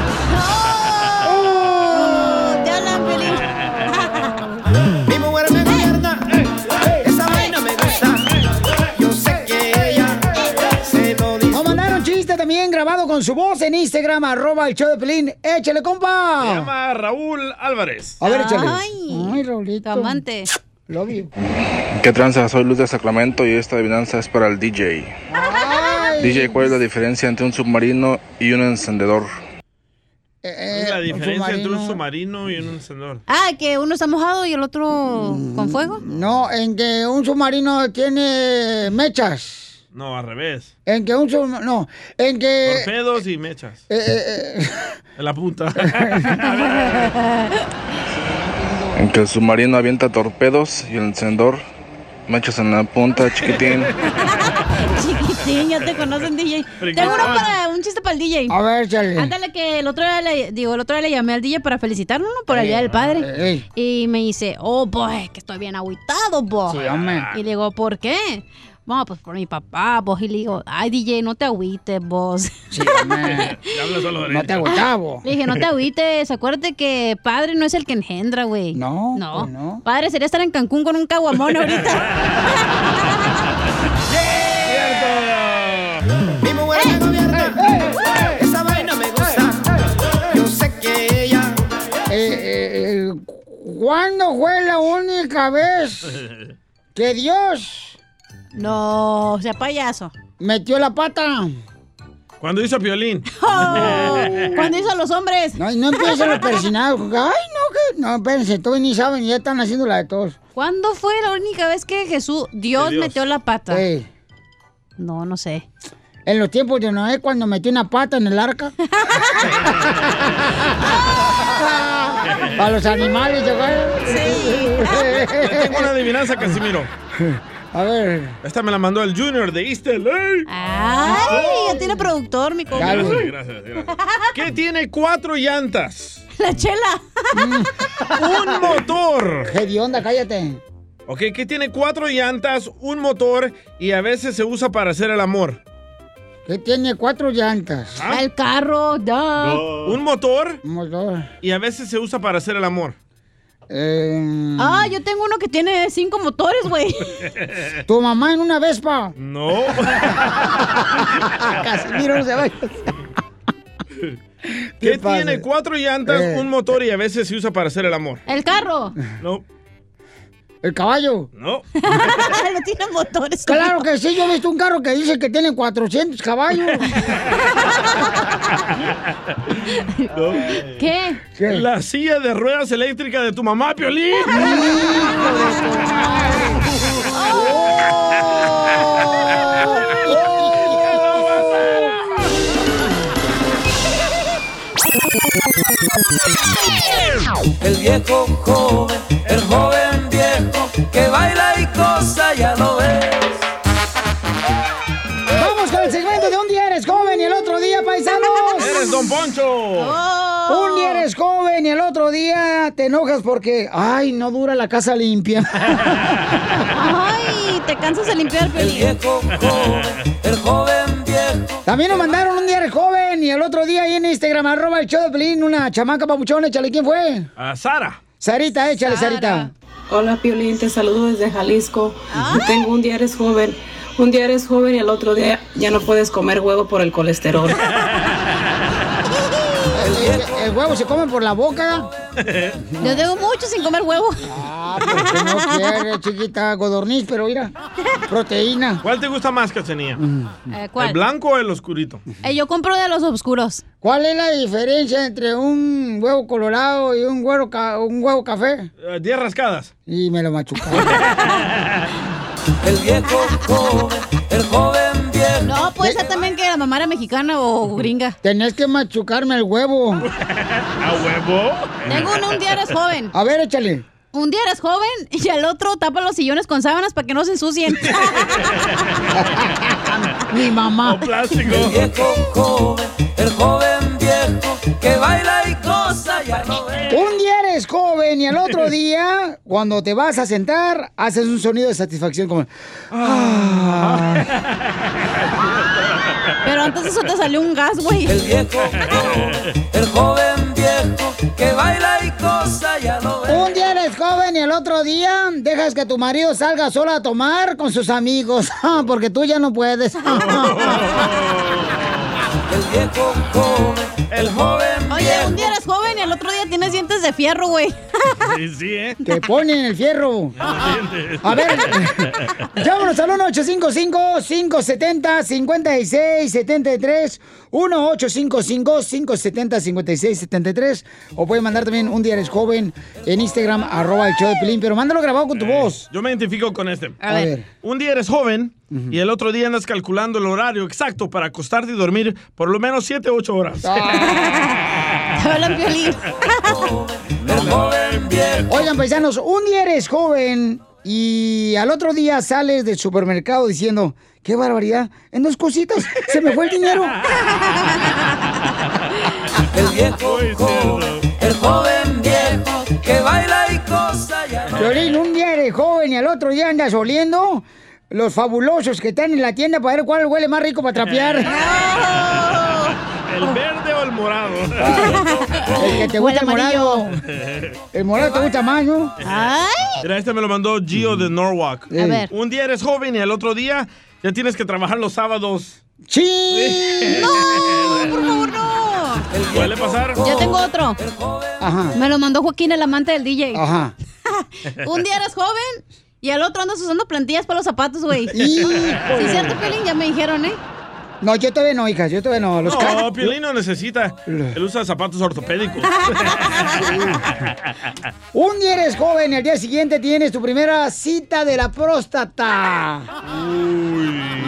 grabado con su voz en Instagram, arroba el show de Pelín. ¡Échale, Se compa! llama Raúl Álvarez. A ver, échale. Ay. Ay, Raulito. Amante. Love you. ¿Qué tranza? Soy Luz de Sacramento y esta adivinanza es para el DJ. DJ, ¿cuál es la diferencia entre un submarino y un encendedor? Eh, la un diferencia entre un submarino. submarino y un encendedor. Ah, que uno está mojado y el otro con fuego. No, en que un submarino tiene mechas. No, al revés. En que un submarino. No, en que. Torpedos y mechas. eh, eh, eh, En la punta. En que el submarino avienta torpedos y el encendedor mechas en la punta, chiquitín. Chiquitín, ya te conocen, DJ. Tengo uno para, un chiste para el DJ. a ver, échale. Ándale que el otro día le, digo, el otro día le llamé al DJ para felicitarlo, ¿no? Por el Día del Padre. Ey. Y me dice, oh, boy, que estoy bien agüitado, boy. Sí, hombre. Y le digo, ¿por qué? Bueno, pues por mi papá, vos. Y le digo, ay, DJ, no te agüites, vos. Sí, solo de No te agotabo. Le dije, no te agüites, acuérdate que padre no es el que engendra, güey. No, No. pues no. Padre sería estar en Cancún con un caguamón ahorita. Mi mujer me gobierna, esa vaina me gusta. Yo sé que ella ¿Cuándo fue la única vez que Dios no, sea payaso. metió la pata? Cuando hizo Piolín. Oh, cuando hizo a los hombres. No, no empiecen los persinados. Ay, no, que. No, espérense, todos ni saben, ya están haciendo la de todos. ¿Cuándo fue la única vez que Jesús, Dios, Dios. metió la pata? No, no sé. en los tiempos de Noé, cuando metió una pata en el arca. Para los animales, ¿te acuerdas? Le tengo una adivinanza, Casimiro. A ver. Esta me la mandó el Junior de East LA. Ay, ya tiene productor, mi compa. Gracias, gracias, gracias. ¿Qué tiene cuatro llantas? La chela. Un motor. ¿Qué onda? Cállate. Ok, ¿qué tiene cuatro llantas, un motor y a veces se usa para hacer el amor? Que tiene cuatro llantas. ¿Ah? El carro, da. Un motor Motor. y a veces se usa para hacer el amor. Eh, Ah, yo tengo uno que tiene cinco motores, güey. tu mamá en una Vespa. No. Casimiro no se vaya. ¿Qué pasa? tiene cuatro llantas, Eh. un motor y a veces se usa para hacer el amor? El carro. No, El caballo. no. no tiene motores. Claro que sí, yo he visto un carro que dice que tiene 400 caballos. no. ¿Qué? ¿Qué? La silla de ruedas eléctricas de tu mamá, Piolín. El viejo joven, el joven que baila y cosa, ya lo ves. Vamos con el segmento de un día eres joven y el otro día, paisanos. Eres Don Poncho. Oh. Un día eres joven y el otro día te enojas porque, ay, no dura la casa limpia. Ay, te cansas de limpiar, El viejo joven, el joven viejo. También nos mandaron un día eres joven y el otro día ahí en Instagram, arroba el show de Pelín, una chamaca papuchón, échale, ¿quién fue? A Sara. Sarita, échale, Sara. Sarita. Hola Piolín, te saludo desde Jalisco. Tengo un día eres joven, un día eres joven y el otro día ya no puedes comer huevo por el colesterol. El, el- el huevo se come por la boca. Yo tengo mucho sin comer huevo. Ah, porque no quiere, chiquita, godorniz, pero mira, proteína. ¿Cuál te gusta más, Cachanilla? Eh, ¿El blanco o el oscurito? Eh, yo compro de los oscuros. ¿Cuál es la diferencia entre un huevo colorado y un huevo, ca- un huevo café? Eh, Diez rascadas. Y me lo machucaron. El viejo joven, el joven viejo. No, puede ser también que la mamá era mexicana o gringa. Tenés que machucarme el huevo. ¿A huevo? Tengo uno, un día eres joven. A ver, échale. Un día eres joven y al otro tapa los sillones con sábanas para que no se ensucien. Mi mamá. O plástico. El viejo joven, el joven viejo, que baila y cosa, ya ves. Un día eres joven y al otro día, cuando te vas a sentar, haces un sonido de satisfacción como... "Ah". Pero antes eso te salió un gas, güey. El viejo, el joven viejo que baila y cosa ya lo ves. Un día eres joven y el otro día dejas que tu marido salga solo a tomar con sus amigos, porque tú ya no puedes. El viejo joven, el joven Oye, un día eres joven el otro día tienes dientes de fierro, güey. Sí, sí, ¿eh? Te ponen el fierro. A ver, llámanos al 1-855-570-5673. 1-855-570-5673. O pueden mandar también un día eres joven en Instagram, arroba el show de Pelín. Pero mándalo grabado con tu voz. Yo me identifico con este. A ver. Un día eres joven y el otro día andas calculando el horario exacto para acostarte y dormir por lo menos 7 o 8 horas. Te hablan violín. Oigan, paisanos, un día eres joven y al otro día sales del supermercado diciendo, qué barbaridad, en dos cositas se me fue el dinero. El viejo joven, el joven viejo que baila y cosa ya Violín, un día eres joven y al otro día andas oliendo los fabulosos que están en la tienda para ver cuál huele más rico para trapear. ¿El verde o el morado? El que te gusta el morado. El morado te gusta más, ¿no? Mira, este me lo mandó Gio de Norwalk. A ver. Un día eres joven y el otro día ya tienes que trabajar los sábados. ¡Sí! ¡No! ¡Por favor, no! ¿Suele pasar? Yo tengo otro. Ajá. Me lo mandó Joaquín, el amante del DJ. Ajá. Un día eres joven y al otro andas usando plantillas para los zapatos, güey. Sí, cierto, Pelín, ya me dijeron, ¿eh? No, yo todavía no, hija, yo todavía no. Los No, Piolín no necesita. Él usa zapatos ortopédicos. Un día eres joven y al día siguiente tienes tu primera cita de la próstata.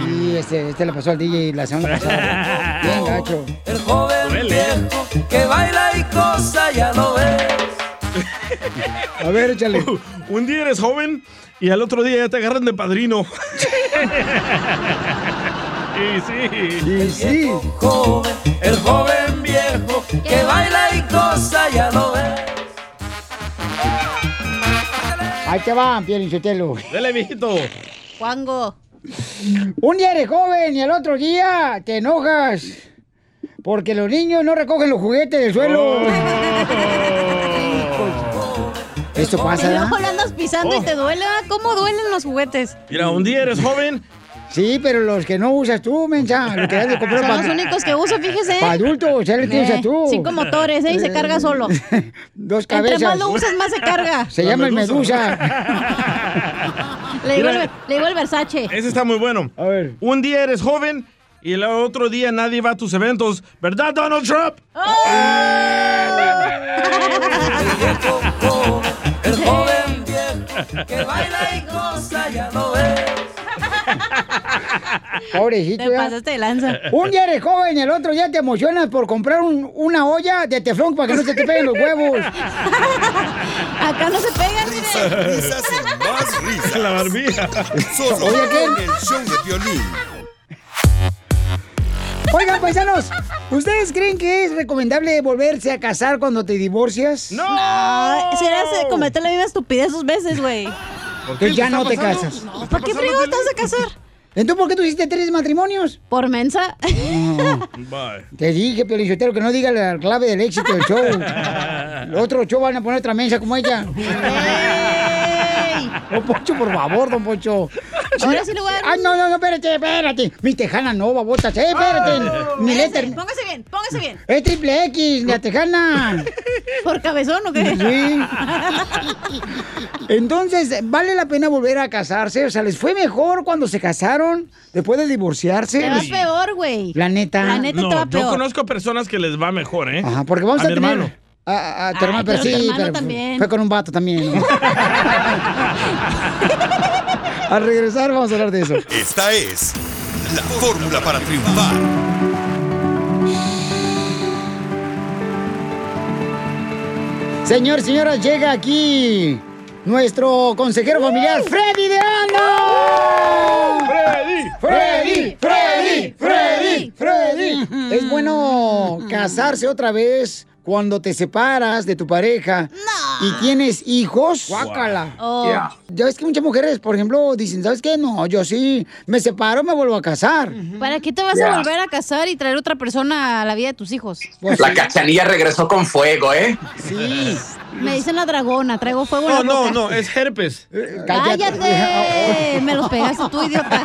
Y este, este le pasó al DJ la semana pasada. Bien gacho. El joven viejo que baila y cosa ya lo ves. A ver, échale. Un día eres joven y al otro día ya te agarran de padrino. y sí. Y sí. Joven, el joven viejo que baila y cosa ya lo ves. Ahí te va, Pielín Sotelo. Dale, viejito. Juango. Un día eres joven y al otro día te enojas. Porque los niños no recogen los juguetes del suelo. Esto pasa, Y luego lo andas pisando y te duele. ¿Cómo duelen los juguetes? Mira, un día eres joven. Sí, pero los que no usas tú, mensa. Los que has de comprar Son pa- los únicos que uso, fíjese. Para adultos, el que Eh, usas tú. Cinco motores, ¿eh? Y se carga solo. Dos Entre cabezas. más lo usas, más se carga. Se llama el medusa. Le digo, el, le digo el Versace. Ese está muy bueno. A ver. Un día eres joven y el otro día nadie va a tus eventos. ¿Verdad, Donald Trump? El joven viejo que baila y cosa ya lo ves. Pobrecito. Te ¿ya? pasaste de lanza. Un día eres joven y el otro ya te emocionas por comprar un- una olla de teflón para que no se te peguen los huevos. Acá no se pegan, mire. Risas y más risas. La barbilla. Solo Oye, ¿qué? en el show de violín. Oigan, paisanos, ¿ustedes creen que es recomendable volverse a casar cuando te divorcias? ¡No! Serías de cometer la misma estupidez dos veces, güey. ¿Por Que qué? ya ¿Qué no te casas. ¿Qué está ¿Para qué fregado te vas a casar? Entonces, ¿por qué tú hiciste tres matrimonios? ¿Por mensa? Bye. Te dije, Pelichotero, que no diga la clave del éxito del show. Los otros show van a poner otra mensa como ella. Don Poncho, por favor, don Poncho. Ahora sí le voy a dar Ay, no, no, no, espérate, espérate. Mi tejana no, babotas. Eh, espérate. Mi Espérese, letra. Póngase bien, póngase bien. Es triple X, la tejana. ¿Por cabezón o qué? Sí. Entonces, ¿vale la pena volver a casarse? O sea, ¿les fue mejor cuando se casaron después de divorciarse? Te va peor, güey. La neta. La neta te No, va yo peor. conozco personas que les va mejor, ¿eh? Ajá, porque vamos a, mi tener... hermano. A, a- a tu Ay, hermano, pero sí, hermano pero también. fue con un vato también. ¿no? Al regresar vamos a hablar de eso. Esta es la fórmula para triunfar. Señor, señora, llega aquí nuestro consejero familiar, Freddy de Anda. ¡Freddy! Freddy, Freddy, Freddy, Freddy. Es bueno casarse otra vez cuando te separas de tu pareja y tienes hijos, guácala. Oh. Yeah. Ya ves que muchas mujeres, por ejemplo, dicen, ¿sabes qué? No, yo sí, me separo, me vuelvo a casar. ¿Para qué te vas a volver a casar y traer otra persona a la vida de tus hijos? Pues La cachanilla regresó con fuego, ¿eh? Sí. Me dicen la dragona, traigo fuego en No, la no, boca. no, es herpes. ¡Cállate! Me los pegaste tú, idiota.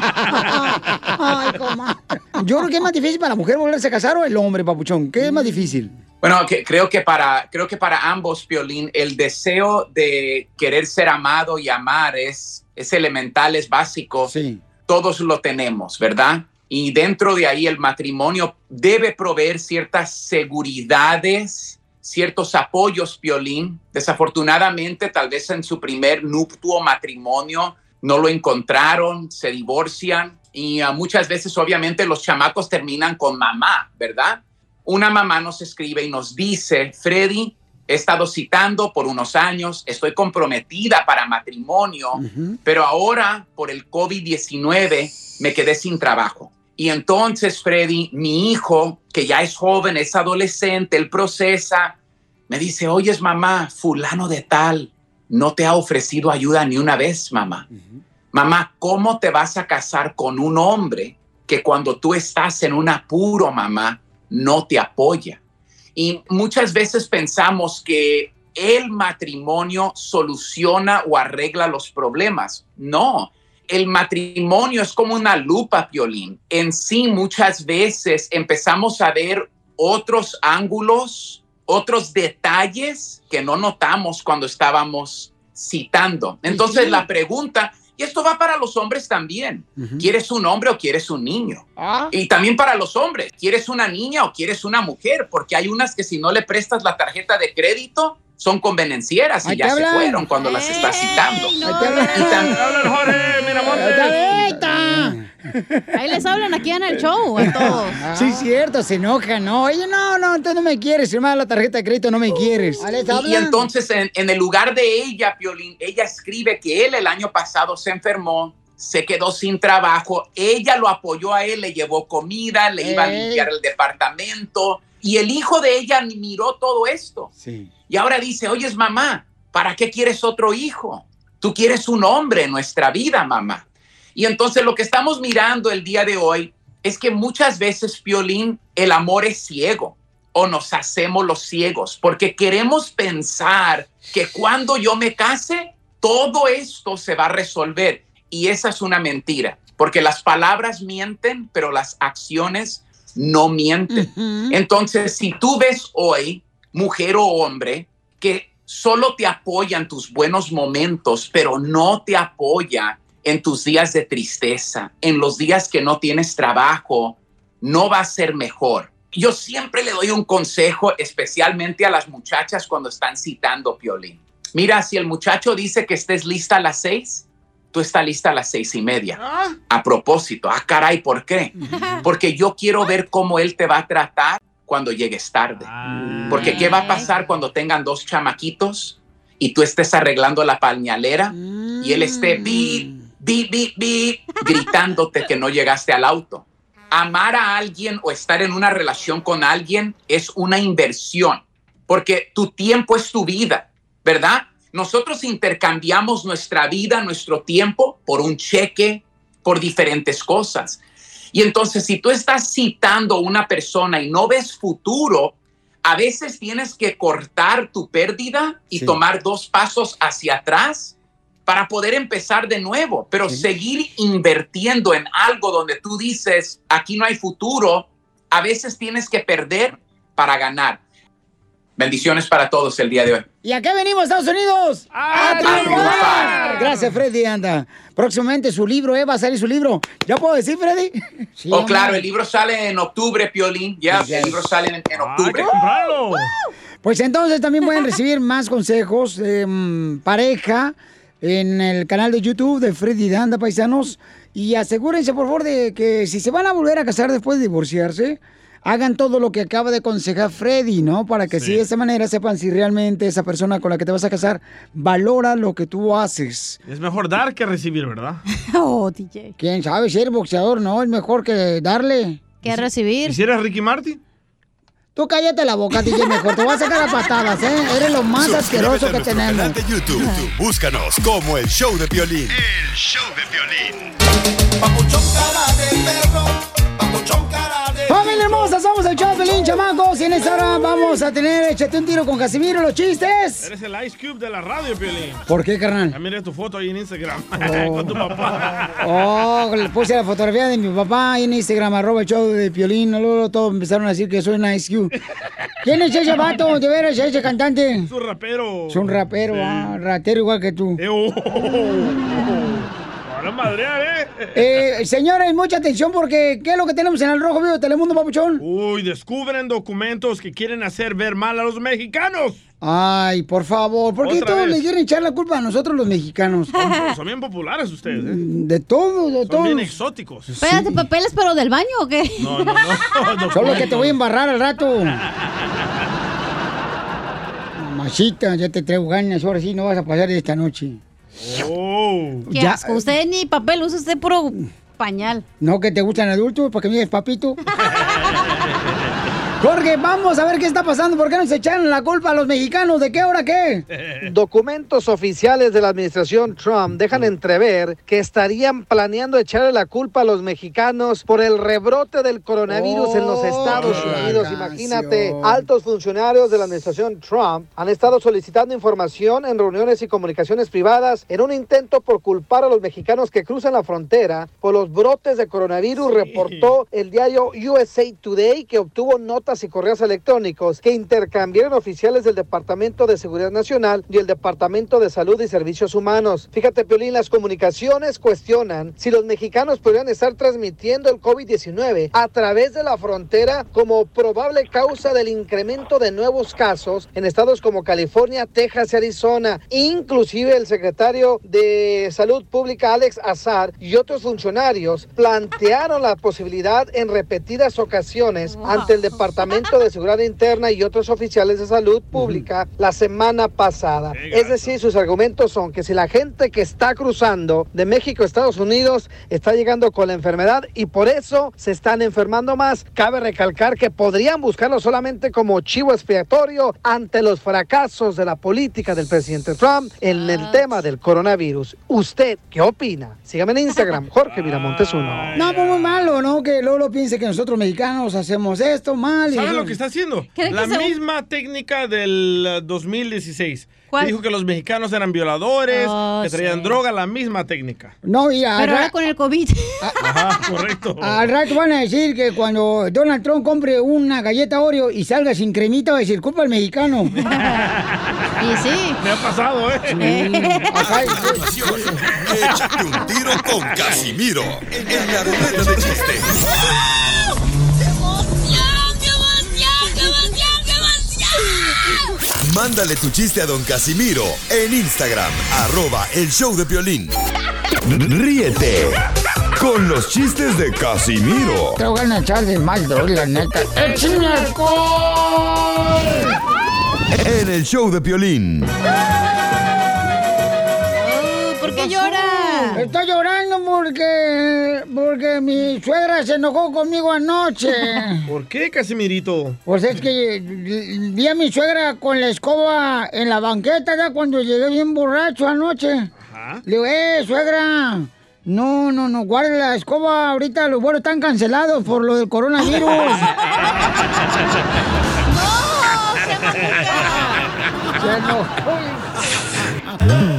Ay, coma. Yo creo que es más difícil para la mujer volverse a casar o el hombre, papuchón. ¿Qué es más difícil? Bueno, que- creo, que para, creo que para ambos, Piolín, el deseo de querer ser amado y amar es, es elemental, es básico. Todos lo tenemos, ¿verdad? Y dentro de ahí el matrimonio debe proveer ciertas seguridades, ciertos apoyos, Piolín. Desafortunadamente, tal vez en su primer nuptuo matrimonio no lo encontraron, se divorcian y muchas veces obviamente los chamacos terminan con mamá, ¿verdad? Una mamá nos escribe y nos dice, Freddy, he estado citando por unos años, estoy comprometida para matrimonio, pero ahora por el COVID-19 me quedé sin trabajo. Y entonces, Freddy, mi hijo, que ya es joven, es adolescente, él procesa, me dice, oyes mamá, fulano de tal, no te ha ofrecido ayuda ni una vez, mamá. Mamá, ¿cómo te vas a casar con un hombre que cuando tú estás en un apuro, mamá, no te apoya? Y muchas veces pensamos que el matrimonio soluciona o arregla los problemas. No, el matrimonio es como una lupa, Piolín. En sí, muchas veces empezamos a ver otros ángulos, otros detalles que no notamos cuando estábamos citando. Entonces, la pregunta, y esto va para los hombres también, ¿quieres un hombre o quieres un niño? Y también para los hombres, ¿quieres una niña o quieres una mujer? Porque hay unas que si no le prestas la tarjeta de crédito, son convenencieras y Ahí ya se hablan. fueron cuando las estás citando. Y tam- Ahí les hablan aquí en el show a todos. Sí, cierto, se enojan, ¿no? Oye, no, no, entonces no me quieres, si me da la tarjeta de crédito, no me quieres. Les Y, y entonces en, en el lugar de ella, Piolín, ella escribe que él el año pasado se enfermó, se quedó sin trabajo, ella lo apoyó a él, le llevó comida, le iba a limpiar el departamento y el hijo de ella miró todo esto. Sí. Y ahora dice, oyes mamá, ¿para qué quieres otro hijo? Tú quieres un hombre en nuestra vida, mamá. Y entonces lo que estamos mirando el día de hoy es que muchas veces, Piolín, el amor es ciego o nos hacemos los ciegos porque queremos pensar que cuando yo me case, todo esto se va a resolver. Y esa es una mentira, porque las palabras mienten, pero las acciones no mienten. Entonces, si tú ves hoy, mujer o hombre, que solo te apoya en tus buenos momentos, pero no te apoya en tus días de tristeza, en los días que no tienes trabajo, no va a ser mejor. Yo siempre le doy un consejo, especialmente a las muchachas cuando están citando Piolín. Mira, si el muchacho dice que estés lista a las seis, tú estás lista a las seis y media. A propósito, ah, caray, ¿por qué? Porque yo quiero ver cómo él te va a tratar cuando llegues tarde. Porque ¿qué va a pasar cuando tengan dos chamaquitos y tú estés arreglando la pañalera y él esté bip, bip, bip, bip, gritándote que no llegaste al auto? Amar a alguien o estar en una relación con alguien es una inversión, porque tu tiempo es tu vida, ¿verdad? Nosotros intercambiamos nuestra vida, nuestro tiempo por un cheque, por diferentes cosas. Y entonces, si tú estás citando a una persona y no ves futuro, a veces tienes que cortar tu pérdida y Sí. tomar dos pasos hacia atrás para poder empezar de nuevo, pero seguir invirtiendo en algo donde tú dices, aquí no hay futuro, a veces tienes que perder para ganar. Bendiciones para todos el día de hoy. ¿Y a qué venimos, Estados Unidos? ¡A, triunfar! Gracias, Freddy, anda. Próximamente su libro, ¿eh? Va a salir su libro. ¿Ya puedo decir, Freddy? Sí, oh, hombre. claro, el libro sale en octubre, Piolín. Ya, el libro sale en, en octubre. Pues entonces también pueden recibir más consejos de mm, pareja en el canal de YouTube de Freddy Danda, paisanos. Y asegúrense, por favor, de que si se van a volver a casar después de divorciarse, hagan todo lo que acaba de aconsejar Freddy, ¿no? Para que así de esa manera sepan si realmente esa persona con la que te vas a casar valora lo que tú haces. Es mejor dar que recibir, ¿verdad? Oh, DJ. ¿Quién sabe? Si eres boxeador, no, es mejor que darle. ¿Qué recibir? ¿Quisieras Ricky Martin? Tú cállate la boca, DJ, mejor. Te voy a sacar a patadas, ¿eh? Eres lo más Suscríbete asqueroso que nuestro tenemos. canal de YouTube. Búscanos como el show de violín. El show de violín. ¡Familia hermosa! Somos el show de Pelín, chamacos. Y en esta hora vamos a tener Échate un tiro con Casimiro, los chistes. Eres el Ice Cube de la radio, Piolín. ¿Por qué, carnal? Ya miré tu foto ahí en Instagram Oh. con tu papá. Oh, le puse la fotografía de mi papá ahí en Instagram, arroba el show de Piolín. Luego todos empezaron a decir que soy Nice Cube. ¿Quién es ese vato? ¿De veras ese cantante? Es un rapero. Es un rapero, Sí. ah, ratero igual que tú. Eh, oh, madrear, ¿eh? Eh, señores, mucha atención porque ¿qué es lo que tenemos en el Rojo Vivo de Telemundo, papuchón? Uy, descubren documentos que quieren hacer ver mal a los mexicanos. Ay, por favor, ¿por qué Otra todos vez. le quieren echar la culpa a nosotros los mexicanos? Son, son bien populares ustedes, ¿eh? De todo, de Son todo. bien exóticos. Espérate, papeles, pero del baño o qué? No, no, no. Solo que te voy a embarrar al rato. Mamacita, ya te traigo ganas, ahora sí no vas a pasar de esta noche. Oh. Qué Ya- asco. Usted ni papel usa, usted puro pañal. No que te gustan adultos, porque me dices papito. Jorge, vamos a ver qué está pasando. ¿Por qué nos echaron la culpa a los mexicanos? ¿De qué hora qué? Documentos oficiales de la administración Trump dejan entrever que estarían planeando echarle la culpa a los mexicanos por el rebrote del coronavirus en los Estados Oh, Unidos. canción. Imagínate, altos funcionarios de la administración Trump han estado solicitando información en reuniones y comunicaciones privadas en un intento por culpar a los mexicanos que cruzan la frontera por los brotes de coronavirus, reportó el diario USA Today que obtuvo notas y correos electrónicos que intercambiaron oficiales del Departamento de Seguridad Nacional y el Departamento de Salud y Servicios Humanos. Fíjate, Piolín, las comunicaciones cuestionan si los mexicanos podrían estar transmitiendo el COVID-19 a través de la frontera como probable causa del incremento de nuevos casos en estados como California, Texas y Arizona. Inclusive el secretario de Salud Pública, Alex Azar, y otros funcionarios plantearon la posibilidad en repetidas ocasiones ante el Departamento de Seguridad Interna y otros oficiales de salud pública la semana pasada. Es decir, sus argumentos son que si la gente que está cruzando de México a Estados Unidos está llegando con la enfermedad y por eso se están enfermando más, cabe recalcar que podrían buscarlo solamente como chivo expiatorio ante los fracasos de la política del presidente Trump en el tema del coronavirus. ¿Usted qué opina? Sígame en Instagram, Jorge Miramontes uno. No, pues muy malo, ¿no? Que luego lo piense que nosotros mexicanos hacemos esto mal. Y- ¿Sabe lo que está haciendo? ¿Cree que La se- misma técnica del uh, 2016. ¿Cuál? Dijo que los mexicanos eran violadores, Oh, que traían sí. droga, la misma técnica. No, y al, Pero ra- ahora con el COVID. Ajá, correcto. al rato van a decir que cuando Donald Trump compre una galleta Oreo y salga sin cremita, va a decir, culpa al mexicano. y sí. Me ha pasado, ¿eh? Acá- Continuación, échate un tiro con Casimiro en la ruleta de chistes. Mándale tu chiste a don Casimiro en Instagram, arroba el show de violín. Ríete con los chistes de Casimiro Te voy a echar de mal, la neta. ¡Échame alcohol! en el show de violín. ¿Por qué llora? Estoy llorando porque, porque mi suegra se enojó conmigo anoche. ¿Por qué, Casimirito? Pues es que vi a mi suegra con la escoba en la banqueta ya cuando llegué bien borracho anoche. Ajá. Le digo, eh, suegra, no, no, no, guarde la escoba, ahorita los vuelos están cancelados por lo del coronavirus. Se enojó. Mi mujer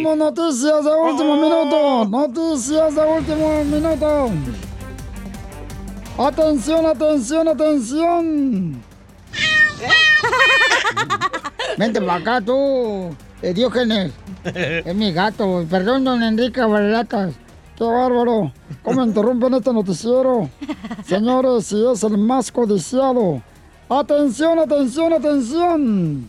Tenemos noticias de último minuto. Noticias de último minuto. Atención, atención, atención. Vente para acá tú, eh, Diógenes. Es mi gato. Perdón, don Enrique Barlatas. Qué bárbaro. ¿Cómo interrumpen este noticiero? Señores, si es el más codiciado. Atención, atención, atención.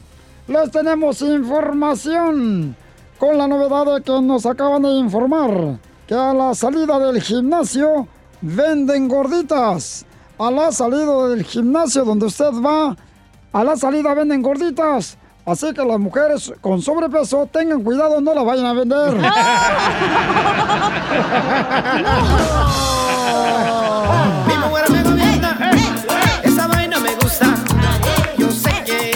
Les tenemos información con la novedad de que nos acaban de informar que a la salida del gimnasio venden gorditas. A la salida del gimnasio donde usted va, a la salida venden gorditas. Así que las mujeres con sobrepeso tengan cuidado, no la vayan a vender. Mi mujer me gobierna. Esa vaina me gusta. Yo sé que.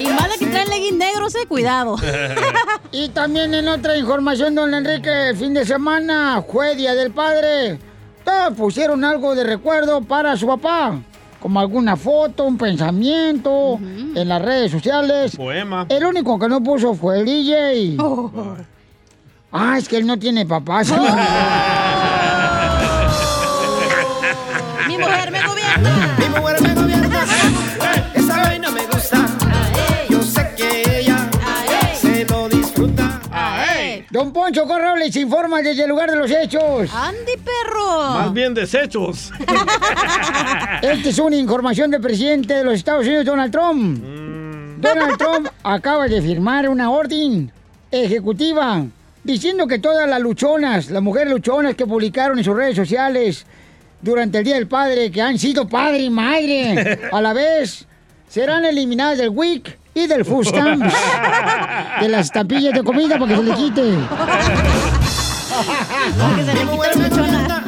Y de que traen leggings negros, eh, cuidado. Y también en otra información, don Enrique, el fin de semana fue Día del Padre. Todos pusieron algo de recuerdo para su papá, como alguna foto, un pensamiento en las redes sociales. Poema. El único que no puso fue el DJ. Ah, es que él no tiene papá. sí. Don Poncho Correo les informa desde el lugar de los hechos. ¡Andy, perro! Más bien desechos. Esta es una información del presidente de los Estados Unidos, Donald Trump. Donald Trump acaba de firmar una orden ejecutiva diciendo que todas las luchonas, las mujeres luchonas que publicaron en sus redes sociales durante el Día del Padre, que han sido padre y madre a la vez, serán eliminadas del WIC y del Food Stamps, de las estampillas de comida para que se le quite. que se le quite la luchona.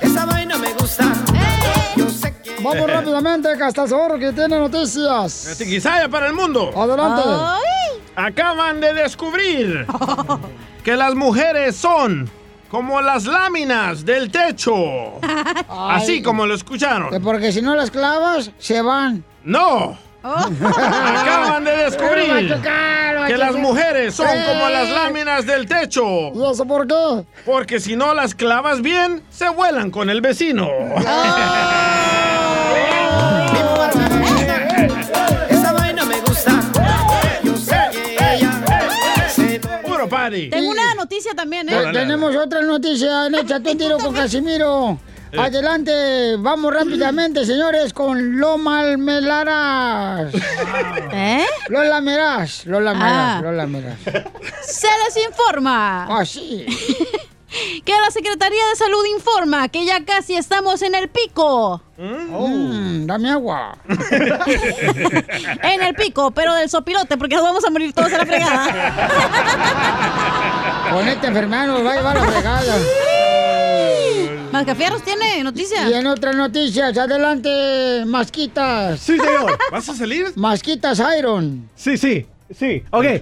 Esa vaina me gusta. Yo sé que. Vamos rápidamente, Castasor, que tiene noticias. Quizá para el mundo. Adelante. Acaban de descubrir que las mujeres son como las láminas del techo. Así como lo escucharon. Que Porque si no las clavas, se van. ¡No! Acaban de descubrir que las mujeres son como las láminas del techo. ¿Y eso por qué? Porque si no las clavas bien, se vuelan con el vecino. Esa vaina me gusta. Puro party. Tengo una noticia también, ¿eh? Te- Tenemos otra noticia en Échate un tiro con Casimiro. Adelante, vamos rápidamente, señores, con lo malmelaras. ¿Eh? Lo lamerás, lo lamerás, Ah. lo lamerás. Se les informa. Ah, sí. Que la Secretaría de Salud informa que ya casi estamos en el pico. Mm, dame agua. En el pico, pero del sopilote, porque nos vamos a morir todos a la fregada. Con esta enfermedad nos va a llevar la fregada. Mascafierros tiene noticia. Y en otras noticias, adelante, masquitas. Sí, señor. ¿Vas a salir? Masquitas Iron. Sí, sí, sí. Ok.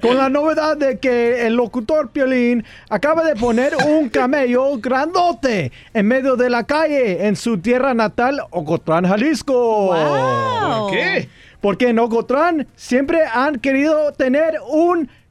Con la novedad de que el locutor Piolín acaba de poner un camello grandote en medio de la calle en su tierra natal, Ocotlán, Jalisco. Wow. ¿Por qué? Porque en Ocotlán siempre han querido tener un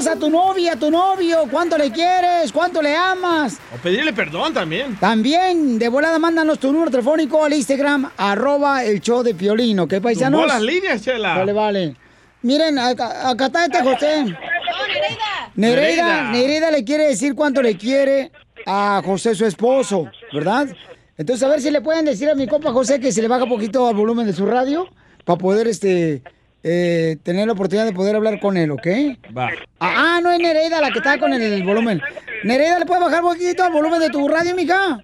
esposa, a tu novia, a tu novio, cuánto le quieres, cuánto le amas. O pedirle perdón también. También, de volada, mándanos tu número telefónico al Instagram, arroba el show de Piolino. ¿Qué paisanos? Las líneas, Chela. Vale, vale. Miren, acá, acá está este José. Nereida. Nereida. Nereida le quiere decir cuánto le quiere a José, su esposo, ¿verdad? Entonces, a ver si le pueden decir a mi compa José que se le baja poquito al volumen de su radio para poder, este, eh, tener la oportunidad de poder hablar con él, ¿ok? Va. Ah, ah, no es Nereida la que está con el volumen. Nereida, ¿le puedes bajar un poquito al volumen de tu radio, mija?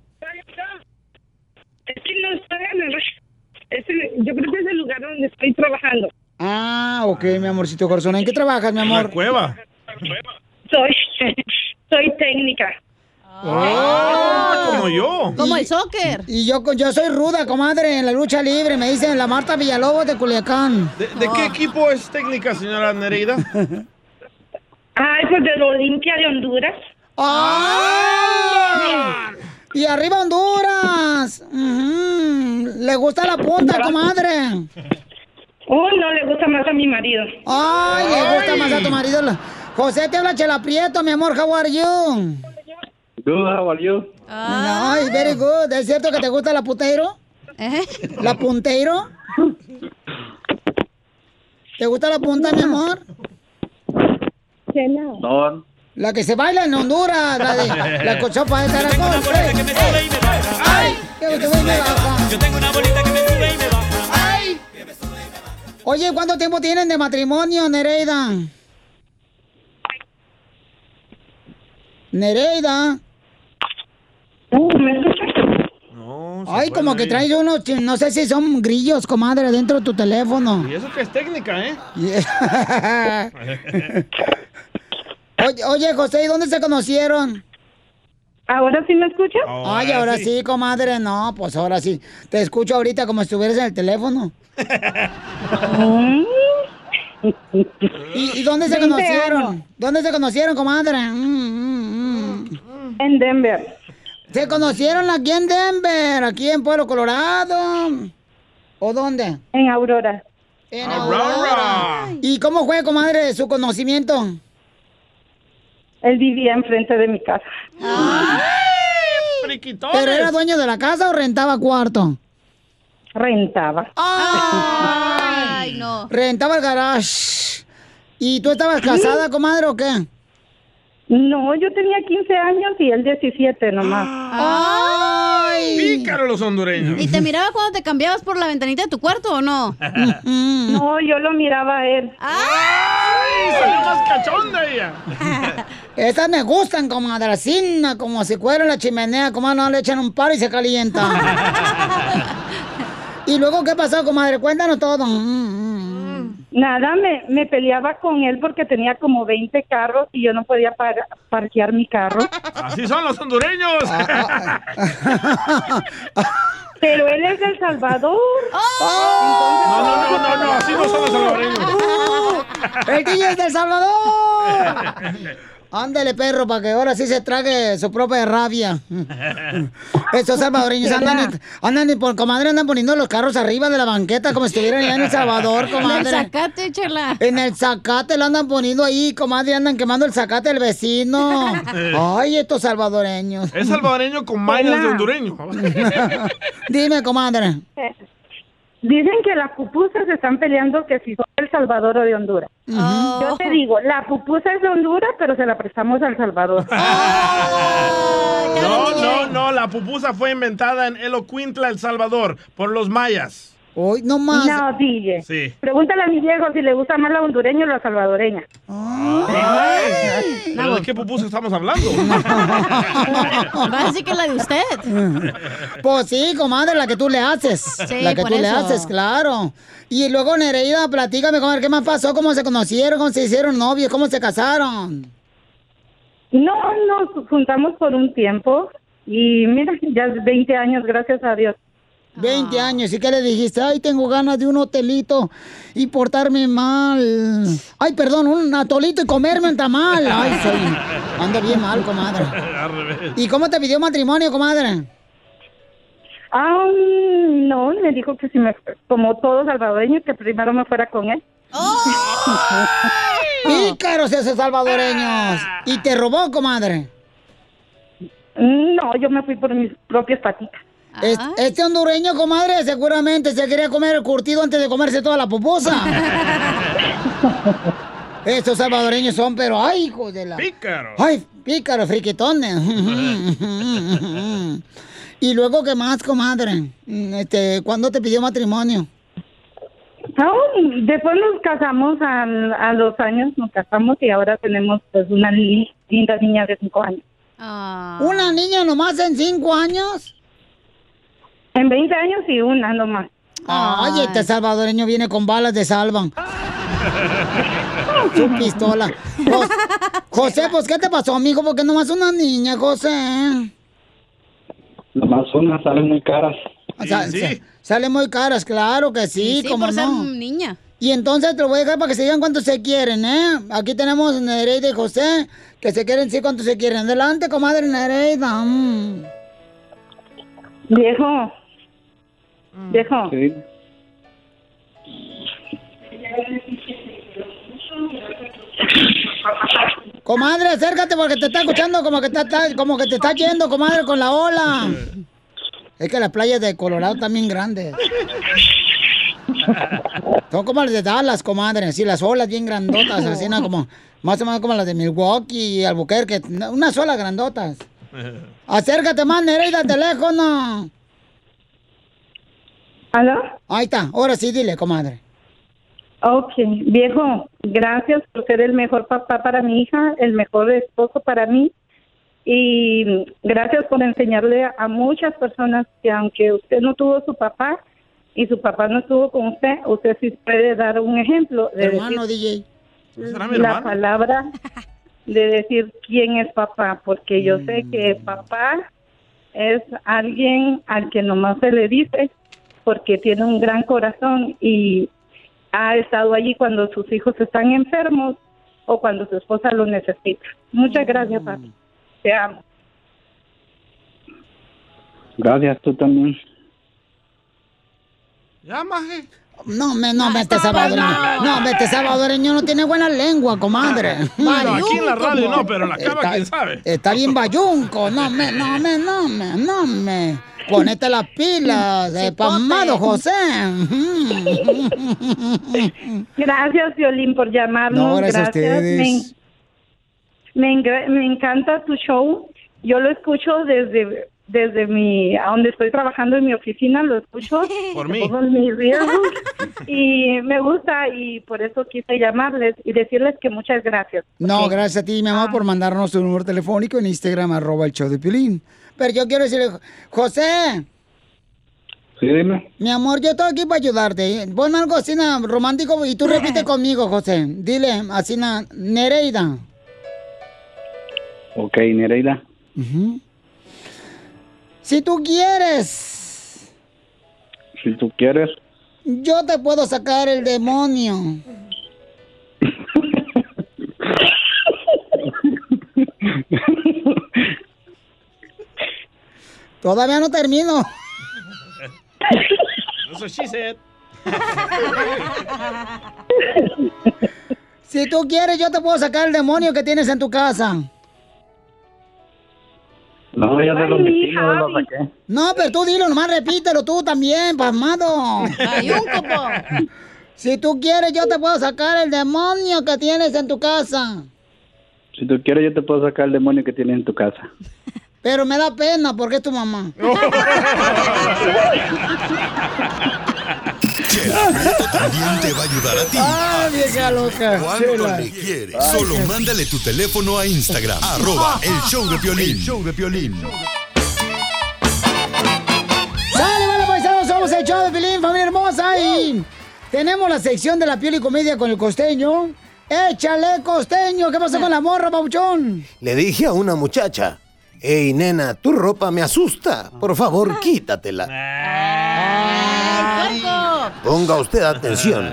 Es que no estoy en el... es el- yo creo que es el lugar donde estoy trabajando. Ah, ok, mi amorcito corazón. ¿En qué trabajas, mi amor? La cueva. Soy, soy técnica. Ah, como yo. Como el soccer. Y yo, yo soy ruda, comadre, en la lucha libre. Me dicen la Marta Villalobos de Culiacán. ¿De, de qué equipo es técnica, señora Nereida? Ay, pues de la Olimpia de Honduras. ¡Ah! Y arriba Honduras. Ujú. Le gusta la punta, comadre. Oh, no, le gusta más a mi marido. Ay, le gusta más a tu marido. la- José, te habla Chela Prieto, mi amor. How are you? Good, how are you? Ay, very good. ¿Es cierto que te gusta la puteiro? ¿La punteiro? ¿Te gusta la punta, mi amor? Que no. No, La que se baila en Honduras, la de la cochopa de caracol. ¡Ay! Que me sube y me baja. Yo tengo una bolita que me sube y me baja. ¡Ay! Oye, ¿cuánto tiempo tienen de matrimonio, Nereida? Nereida. Ay, como que traes unos, no sé si son grillos, comadre, dentro de tu teléfono. Y eso que es técnica, ¿eh? Oye, oye, José, ¿y dónde se conocieron? ¿Ahora sí me escucha? Ay, ahora sí. comadre, no, pues ahora sí. Te escucho ahorita como si estuvieras en el teléfono. ¿Y, y dónde se 20 conocieron? años. ¿Dónde se conocieron, comadre? Mm, En Denver. ¿Se conocieron aquí en Denver? ¿Aquí en Pueblo Colorado? ¿O dónde? En Aurora. En Aurora. ¿Y cómo fue, comadre, su conocimiento? Él vivía enfrente de mi casa. ¿Pero era dueño de la casa o rentaba cuarto? Rentaba. ¡Ay, no! Rentaba el garage. ¿Y tú estabas casada, comadre, o qué? No, yo tenía 15 años y él 17 nomás. ¡Ay! Pícaro los hondureños. ¿Y te miraba cuando te cambiabas por la ventanita de tu cuarto o no? No, yo lo miraba a él. ¡Ay! Salió más cachonda ella. Esas me gustan, comadre, así, na, como si fuera la chimenea, como no le echan un paro y se calienta. ¿Y luego qué pasó, comadre? Cuéntanos todo. Nada, me, me peleaba con él porque tenía como 20 carros y yo no podía par- parquear mi carro. Así son los hondureños. Pero él es de El Salvador. No, no, no, no, no, así no son los salvadoreños. ¡El DJ es del Salvador! Ándale, perro, para que ahora sí se trague su propia rabia. Estos salvadoreños andan, y- andan y por comadre, andan poniendo los carros arriba de la banqueta como si estuvieran allá en El Salvador, comadre. En el zacate, chela. En el zacate lo andan poniendo ahí, comadre, andan quemando el zacate del vecino. Ay, estos salvadoreños. Es salvadoreño con mañas de hondureño. Dime, comadre. Dicen que las pupusas se están peleando que si son de El Salvador o de Honduras. Yo te digo, la pupusa es de Honduras, pero se la prestamos a El Salvador. No, no, no, la pupusa fue inventada en Elocuintla, El Salvador, por los mayas. Hoy no más. No, DJ. Sí. Pregúntale a mi viejo si le gusta más la hondureña o la salvadoreña. Ay, ¿Pero de qué pupusa estamos hablando? Va a decir que la de usted. Pues sí, comadre, la que tú le haces. Sí, la que por tú le haces, claro. Y luego, Nereida, platícame, comadre, ¿qué más pasó? ¿Cómo se conocieron? ¿Cómo se hicieron novios? ¿Cómo se casaron? No, nos juntamos por un tiempo y mira, ya 20 años, gracias a Dios. 20 años, ¿y qué le dijiste? Ay, tengo ganas de un hotelito y portarme mal. Ay, perdón, un atolito y comerme un tamal. Ay, soy... Ando bien mal, comadre. Al revés. ¿Y cómo te pidió matrimonio, comadre? Ah, mm, no, me dijo que si me, como todo salvadoreño, que primero me fuera con él. Pícaros esos salvadoreños. ¿Y te robó, comadre? No, yo me fui por mis propias patitas. Es- Este hondureño, comadre, seguramente se quería comer el curtido antes de comerse toda la pupusa. Estos salvadoreños son, pero ay, hijos de la. Pícaros. Ay, pícaros, friquitones. y luego, ¿qué más, comadre? Este, ¿cuándo te pidió matrimonio? No, después nos casamos al- a, los años, nos casamos y ahora tenemos pues una li- linda niña de cinco años. ¿Una niña nomás en cinco años? En 20 años y una nomás. Ay, este salvadoreño viene con balas de salvan. Su pistola. Jos- José, pues, ¿qué te pasó, amigo? Porque nomás una niña, José. Nomás unas salen muy caras. O sea, sa- Sale muy caras, claro que sí, Sí, como por ser no. niña. Y entonces te lo voy a dejar para que se digan cuánto se quieren, ¿eh? Aquí tenemos Nereida y José, que se quieren sí cuánto se quieren. Adelante, comadre Nereida. Mm. Viejo. Viejo. Sí. Comadre, acércate porque te está escuchando como que, te está, como que te está yendo, comadre, con la ola. Es que las playas de Colorado están bien grandes. Son como las de Dallas, comadre, así las olas bien grandotas, así ¿no? como más o menos como las de Milwaukee y Albuquerque, unas olas grandotas. Acércate más, Nereida, al teléfono. ¿Aló? Ahí está, ahora sí, dile, comadre. Ok, viejo, gracias por ser el mejor papá para mi hija, el mejor esposo para mí. Y gracias por enseñarle a muchas personas que aunque usted no tuvo su papá y su papá no estuvo con usted, usted sí puede dar un ejemplo de Hermano decir DJ. ¿Será mi la hermano? palabra de decir quién es papá, porque yo sé que papá es alguien al que nomás se le dice porque tiene un gran corazón y ha estado allí cuando sus hijos están enfermos o cuando su esposa lo necesita. Muchas gracias, papi. Te amo. Gracias, tú también. Ya, maje. No, me, no, me este salvadoreño. No, me este salvadoreño no tiene buena lengua, comadre. Bueno, aquí en la radio no, pero en la cama, quién sabe. Está bien bayunco. No me, no me, no me, no me. Ponete las pilas, eh, pamado José. Gracias, Violín, por llamarnos. No, gracias a gracias. ustedes. Me, encanta tu show. Yo lo escucho desde desde mi a donde estoy trabajando en mi oficina lo escucho Por mí. y me gusta y por eso quise llamarles y decirles que muchas gracias No, gracias a ti, mi amor, por mandarnos tu número telefónico en Instagram, arroba el show de Pilín. Pero yo quiero decirle, José, Sí, dime. mi amor, yo estoy aquí para ayudarte. Pon algo así na, romántico y tú repite conmigo, José. Dile así, na, Nereida. Ok, Nereida. Si tú quieres, Si tú quieres. yo te puedo sacar el demonio. Todavía no termino. Eso she said. Si tú quieres, yo te puedo sacar el demonio que tienes en tu casa. No, ya te lo metí, no lo saqué. No, pero tú dilo, nomás repítelo tú también, pasmado. Si tú quieres, yo te puedo sacar el demonio que tienes en tu casa. Si tú quieres, yo te puedo sacar el demonio que tienes en tu casa. Pero me da pena porque es tu mamá. Chela Prieto también te va a ayudar a ti. Ah, vieja loca. ¿Cuánto Chela. le quieres? Ay, Solo qué- mándale tu teléfono a Instagram. arroba el show de Piolín. El show de Piolín. ¡Sale, vale, paisanos! Somos el show de Pilín, familia hermosa. Y tenemos la sección de la piel y comedia con el costeño. ¡Échale, costeño! ¿Qué pasó con la morra, pauchón? Le dije a una muchacha, Ey, nena, tu ropa me asusta. Por favor, quítatela. Ponga usted atención.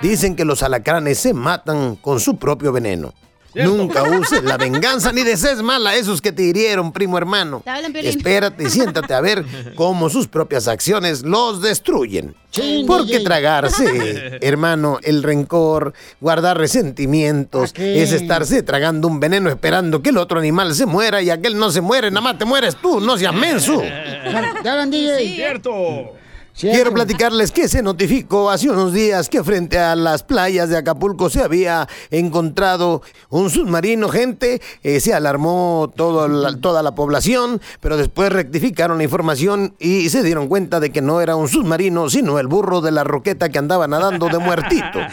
Dicen que los alacranes se matan con su propio veneno. Nunca uses la venganza ni desees mal a esos que te hirieron, primo hermano. Espérate y siéntate a ver cómo sus propias acciones los destruyen. Porque tragarse, hermano, el rencor, guardar resentimientos, es estarse tragando un veneno esperando que el otro animal se muera y aquel no se muere, nada más te mueres tú, no seas menso. Ya hablan, DJ. Cierto. Quiero platicarles que se notificó hace unos días que frente a las playas de Acapulco se había encontrado un submarino, gente. eh, se alarmó todo la- toda la población, pero después rectificaron la información y se dieron cuenta de que no era un submarino, sino el burro de la roqueta que andaba nadando de muertito.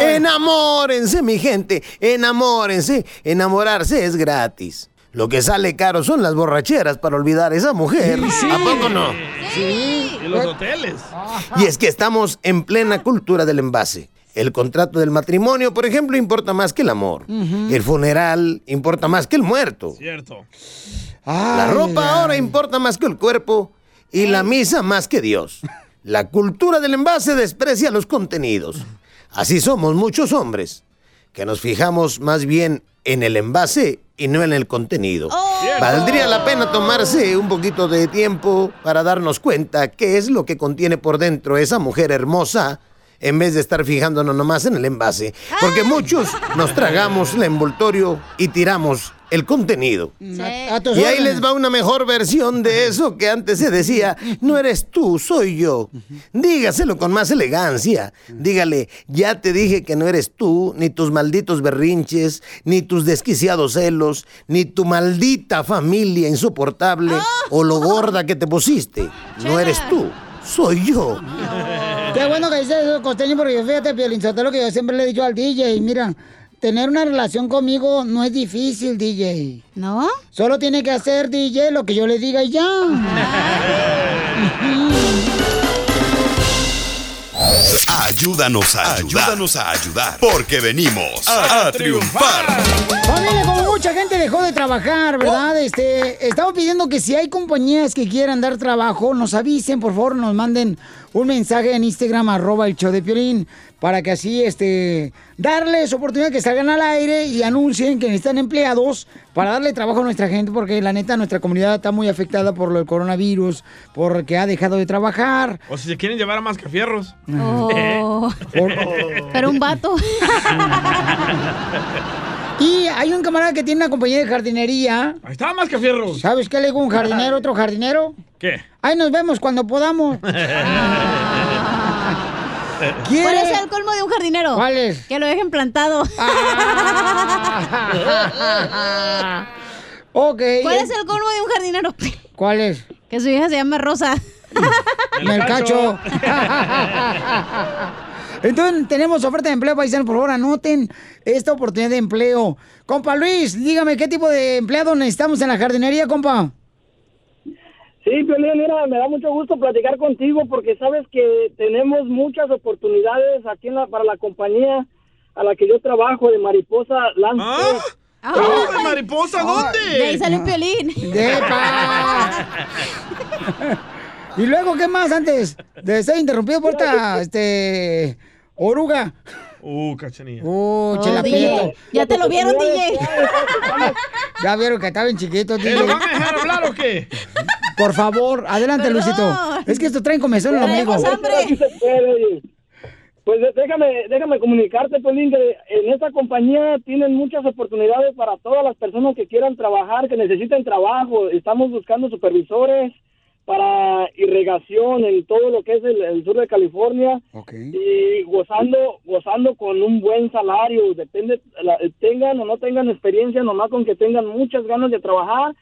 Enamórense, mi gente, enamórense. Enamorarse es gratis. Lo que sale caro son las borracheras para olvidar a esa mujer. ¿A poco no? Sí. Y los hoteles. Y es que estamos en plena cultura del envase. El contrato del matrimonio, por ejemplo, importa más que el amor. El funeral importa más que el muerto. Cierto. La ropa ahora importa más que el cuerpo y la misa más que Dios. La cultura del envase desprecia los contenidos. Así somos muchos hombres, que nos fijamos más bien en el envase y no en el contenido. Valdría la pena tomarse un poquito de tiempo para darnos cuenta qué es lo que contiene por dentro esa mujer hermosa en vez de estar fijándonos nomás en el envase. Porque muchos nos tragamos el envoltorio y tiramos el contenido. A tus Y ahí les va una mejor versión de eso que antes se decía, no eres tú, soy yo. Dígaselo con más elegancia. Dígale, ya te dije que no eres tú, ni tus malditos berrinches, ni tus desquiciados celos, ni tu maldita familia insoportable o lo gorda que te pusiste. No eres tú, soy yo. Qué bueno que dices eso, costeño, porque fíjate, Piolín Sotelo, que yo siempre le he dicho al DJ, mira, tener una relación conmigo no es difícil, DJ. ¿No? Solo tiene que hacer, DJ, lo que yo le diga y ya. Ayúdanos a ayudar. Ayúdanos a ayudar. Porque venimos a, a triunfar. Familia, como mucha gente dejó de trabajar, ¿verdad? Este, estamos pidiendo que si hay compañías que quieran dar trabajo, nos avisen, por favor, nos manden un mensaje en Instagram, arroba el show de Piolín, para que así, este, darles oportunidad que salgan al aire y anuncien que necesitan empleados para darle trabajo a nuestra gente, porque la neta, nuestra comunidad está muy afectada por lo del coronavirus, porque ha dejado de trabajar. O si se quieren llevar a Mascafierros. Oh. Pero un vato. Y hay un camarada que tiene una compañía de jardinería. Ahí está Mascafierros. ¿Sabes qué le digo un jardinero, otro jardinero? ¿Qué? Ahí nos vemos cuando podamos. ¿Cuál es el colmo de un jardinero? ¿Cuál es? Ah. Que lo dejen plantado. ok. ¿Cuál es el colmo de un jardinero? ¿Cuál es? Que su hija se llama Rosa. Melcacho. Entonces, tenemos oferta de empleo, paisano. Por favor, anoten esta oportunidad de empleo. Compa Luis, dígame, ¿qué tipo de empleado necesitamos en la jardinería, compa? Sí, Piolín, mira, me da mucho gusto platicar contigo porque sabes que tenemos muchas oportunidades aquí en la, para la compañía a la que yo trabajo de Mariposa Landscape. ¿Ah? ¿De mariposa dónde? De ahí sale un piolín. Y luego, ¿qué más antes de ser interrumpido por esta, este, oruga? Uh, cachanilla. Uh, chela DJ. Prieto. Ya te lo vieron, DJ. Ya vieron que estaban chiquitos, ¿Eh, DJ. ¿Lo van a dejar hablar o qué? Por favor, adelante, Perdón. Luisito. Es que esto traen comezón amigo. Oye. Pues déjame, déjame comunicarte, Piolín, que en esta compañía tienen muchas oportunidades para todas las personas que quieran trabajar, que necesiten trabajo. Estamos buscando supervisores para irrigación en todo lo que es el, el sur de California. Y gozando gozando con un buen salario. Depende la- tengan o no tengan experiencia nomás con que tengan muchas ganas de trabajar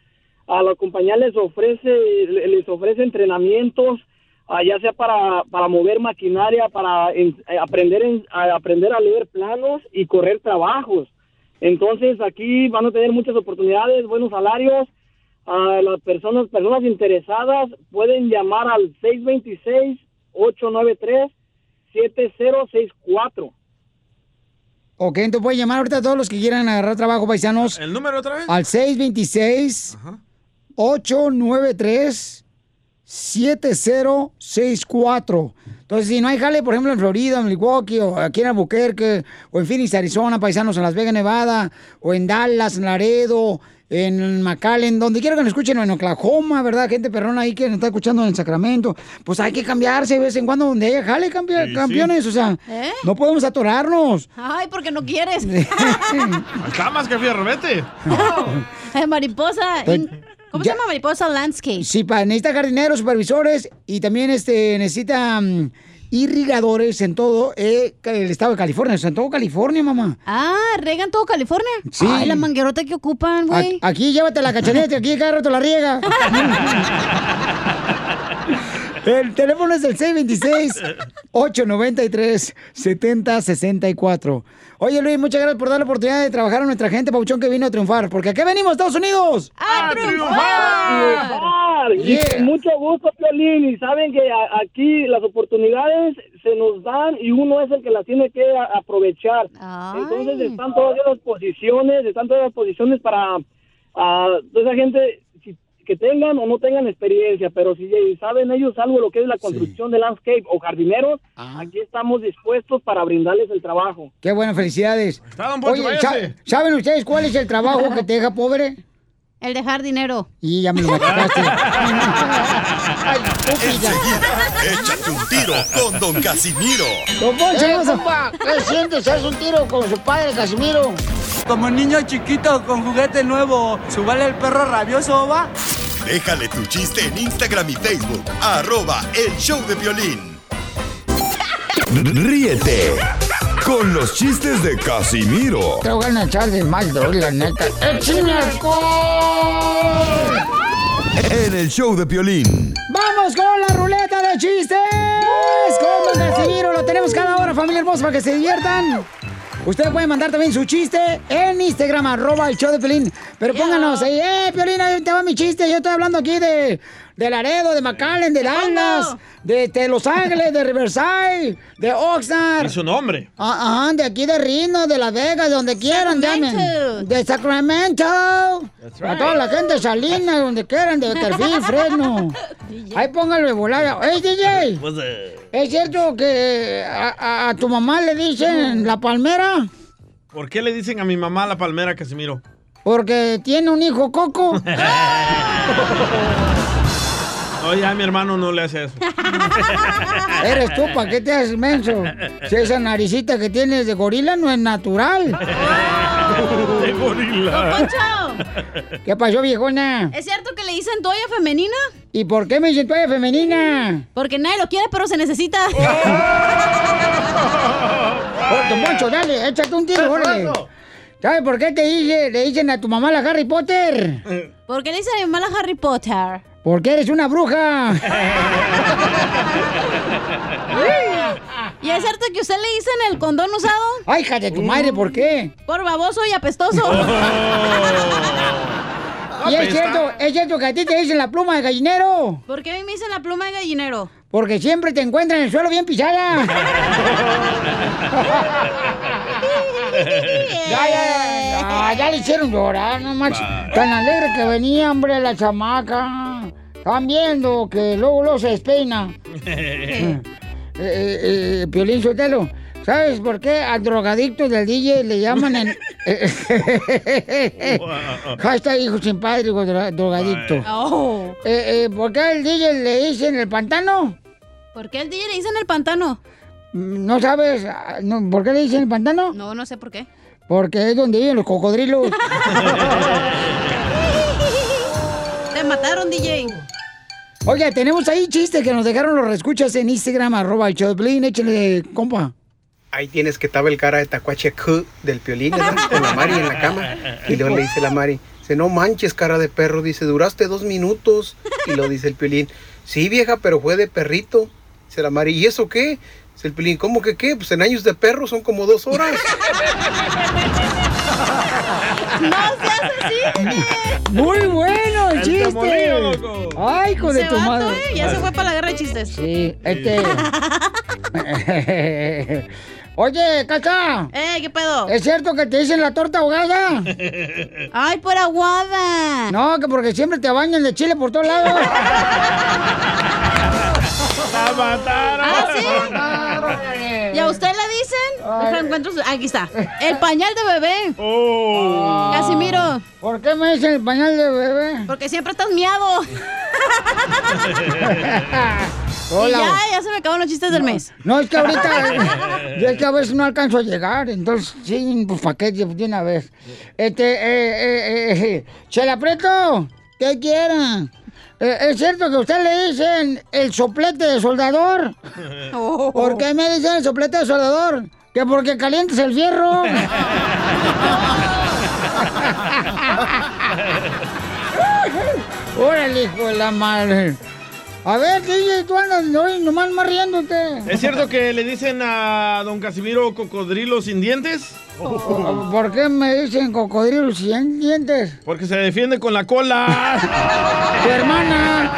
a la compañía les ofrece le- les ofrece entrenamientos ah, ya sea para, para mover maquinaria para en- eh, aprender en- a aprender a leer planos y correr trabajos. Entonces aquí van a tener muchas oportunidades buenos salarios a las personas personas interesadas pueden llamar al 626 893 7064 Ok, entonces pueden llamar ahorita a todos los que quieran agarrar trabajo, paisanos. ¿El número otra vez? Al 626-893-7064. Entonces, si no hay jale, por ejemplo, en Florida, en Milwaukee, o aquí en Albuquerque, o en Phoenix, Arizona, paisanos en Las Vegas, Nevada, o en Dallas, en Laredo, en McAllen, donde quiera que nos escuchen, en Oklahoma, ¿verdad? Gente perrona ahí que nos está escuchando en Sacramento. Pues hay que cambiarse de vez en cuando donde haya jale, Sí, campeones. sí. O sea, ¿Eh? no podemos atorarnos. Ay, porque no quieres. Está Mascafierro, vete. Eh, mariposa. Pues, ¿Cómo ya- se llama mariposa landscape? Sí, pa, necesita jardineros, supervisores y también este necesita mm, irrigadores en todo eh, el estado de California, o sea, en todo California, mamá. Ah, regan todo California. Sí. Ay, la manguerota que ocupan, güey. aquí llévate la cachaneta, aquí cada rato la riega. El teléfono es el 626-893-7064. Oye, Luis, muchas gracias por dar la oportunidad de trabajar a nuestra gente, Pauchón, que vino a triunfar. Porque aquí venimos, Estados Unidos. ¡A triunfar! Y Yeah. mucho gusto, Piolín. Y saben que a- aquí las oportunidades se nos dan y uno es el que las tiene que a- aprovechar. Entonces están todas las posiciones, están todas las posiciones para ah, toda esa gente que tengan o no tengan experiencia, pero si saben ellos algo de lo que es la construcción de landscape o jardineros, aquí estamos dispuestos para brindarles el trabajo. Qué bueno, felicidades. don Poncho, Oye, ¿sa- váyase. ¿saben ustedes cuál es el trabajo que te deja pobre? El dejar dinero. Y ya me lo mataste. Échate un tiro con Don Casimiro. Don Poncho, eh, compa, ¿qué sientes? ¿Haz un tiro con su padre, Casimiro? Como niño chiquito con juguete nuevo, ¿subale el perro rabioso, va? Déjale tu chiste en Instagram y Facebook. Arroba El Show de Violín. Ríete con los chistes de Casimiro. Te voy a echar de mal, la neta. ¡Échame alcohol! En el show de Piolín. ¡Vamos con la ruleta de chistes! Con Casimiro, lo tenemos cada hora, familia hermosa, para que se diviertan. Ustedes pueden mandar también su chiste en Instagram, arroba el show de Piolín. Pero pónganos ahí, eh, Piolín, ahí te va mi chiste. Yo estoy hablando aquí de, de Laredo, de McAllen, de Dallas, de, de Los Ángeles, de Riverside, de Oxnard. ¿Y su nombre? Ah, Ajá, de aquí de Reno, de Las Vegas, de donde quieran, llamen. De Sacramento. A toda la gente de Salinas, donde quieran, de Betterfield, Fresno. Ahí póngalo de volada. ¡Ey, DJ! Pues, eh, ¿Es cierto que a, a- a tu mamá le dicen la palmera? ¿Por qué le dicen a mi mamá la palmera, Casimiro? Porque tiene un hijo coco. No, ya mi hermano no le hace eso. Eres tú, ¿para qué te haces menso? Si esa naricita que tienes de gorila no es natural. De gorila. Poncho, ¿Qué pasó, viejona? ¿es cierto que le dicen toalla femenina? ¿Y por qué me dicen toalla femenina? Porque nadie lo quiere, pero se necesita. Oh, don Poncho, dale, échate un tiro, órale. ¿Sabes por qué te dice, le dicen a tu mamá la Harry Potter? ¿Por qué le dicen a mi mamá la Harry Potter? Porque eres una bruja. ¿Y es cierto que usted le dicen el condón usado? Ay, hija de tu madre, ¿por qué? Por baboso y apestoso. Y es cierto, es cierto que a ti te dicen la pluma de gallinero. ¿Por qué a mí me dicen la pluma de gallinero? Porque siempre te encuentran en el suelo bien pisada. ya, ya, ya, ya le hicieron llorar, no manches. Tan alegre que venía, hombre, la chamaca. Están viendo que luego, luego se despeina. Eh, eh, eh, Piolín Sotelo, ¿sabes por qué al drogadicto del DJ le llaman en... Hashtag hijo sin padre, hijo dro- drogadicto. Oh. Eh, eh, ¿Por qué al DJ le dicen el pantano? ¿Por qué al DJ le dicen el pantano? ¿No sabes ah, no, por qué le dicen el pantano? No, no sé por qué. Porque es donde viven los cocodrilos. Te mataron, DJ. Oye, tenemos ahí chistes que nos dejaron los reescuchas en Instagram, arroba el Piolín. Échale, compa. Ahí tienes que estaba el cara de Tacuache Q del piolín, ¿verdad? Con la Mari en la cama. Y luego le dice la Mari, dice, no manches, cara de perro. Dice, duraste dos minutos. Y lo dice el piolín, sí, vieja, pero fue de perrito. Dice la Mari, ¿y eso qué? Dice el piolín, ¿cómo que qué? Pues en años de perro son como dos horas. ¡No seas así! Muy bueno el El chiste. loco. Ay, hijo de tu madre. ¿eh? Ya se fue para la guerra de chistes. Sí, este. Oye, Cacha. ¡Eh, qué pedo! ¿Es cierto que te dicen la torta ahogada? ¡Ay, por aguada! No, que porque siempre te bañan de chile por todos lados. ¡La mataron! ¿Ah, sí? ¿Y a usted le dicen? Deja, encuentro su- Aquí está. El pañal de bebé. Oh. Casimiro. ¿Por qué me dicen el pañal de bebé? Porque siempre estás miado. y Hola. ya, ya se me acabaron los chistes del mes. No, es que ahorita, yo es que a veces no alcanzo a llegar, entonces sí, pues pa' qué de una vez. Este, eh, eh, eh, Chela Preto, ¿qué quieren? Eh, ¿Es cierto que a usted le dicen el soplete de soldador? ¿Por qué me dicen el soplete de soldador? Que porque calientes el fierro. Órale, hijo de la madre. A ver, DJ, tú andas hoy nomás más riéndote. ¿Es cierto que le dicen a don Casimiro cocodrilo sin dientes? ¿Por qué me dicen cocodrilo sin dientes? Porque se defiende con la cola. ¡Tu hermana!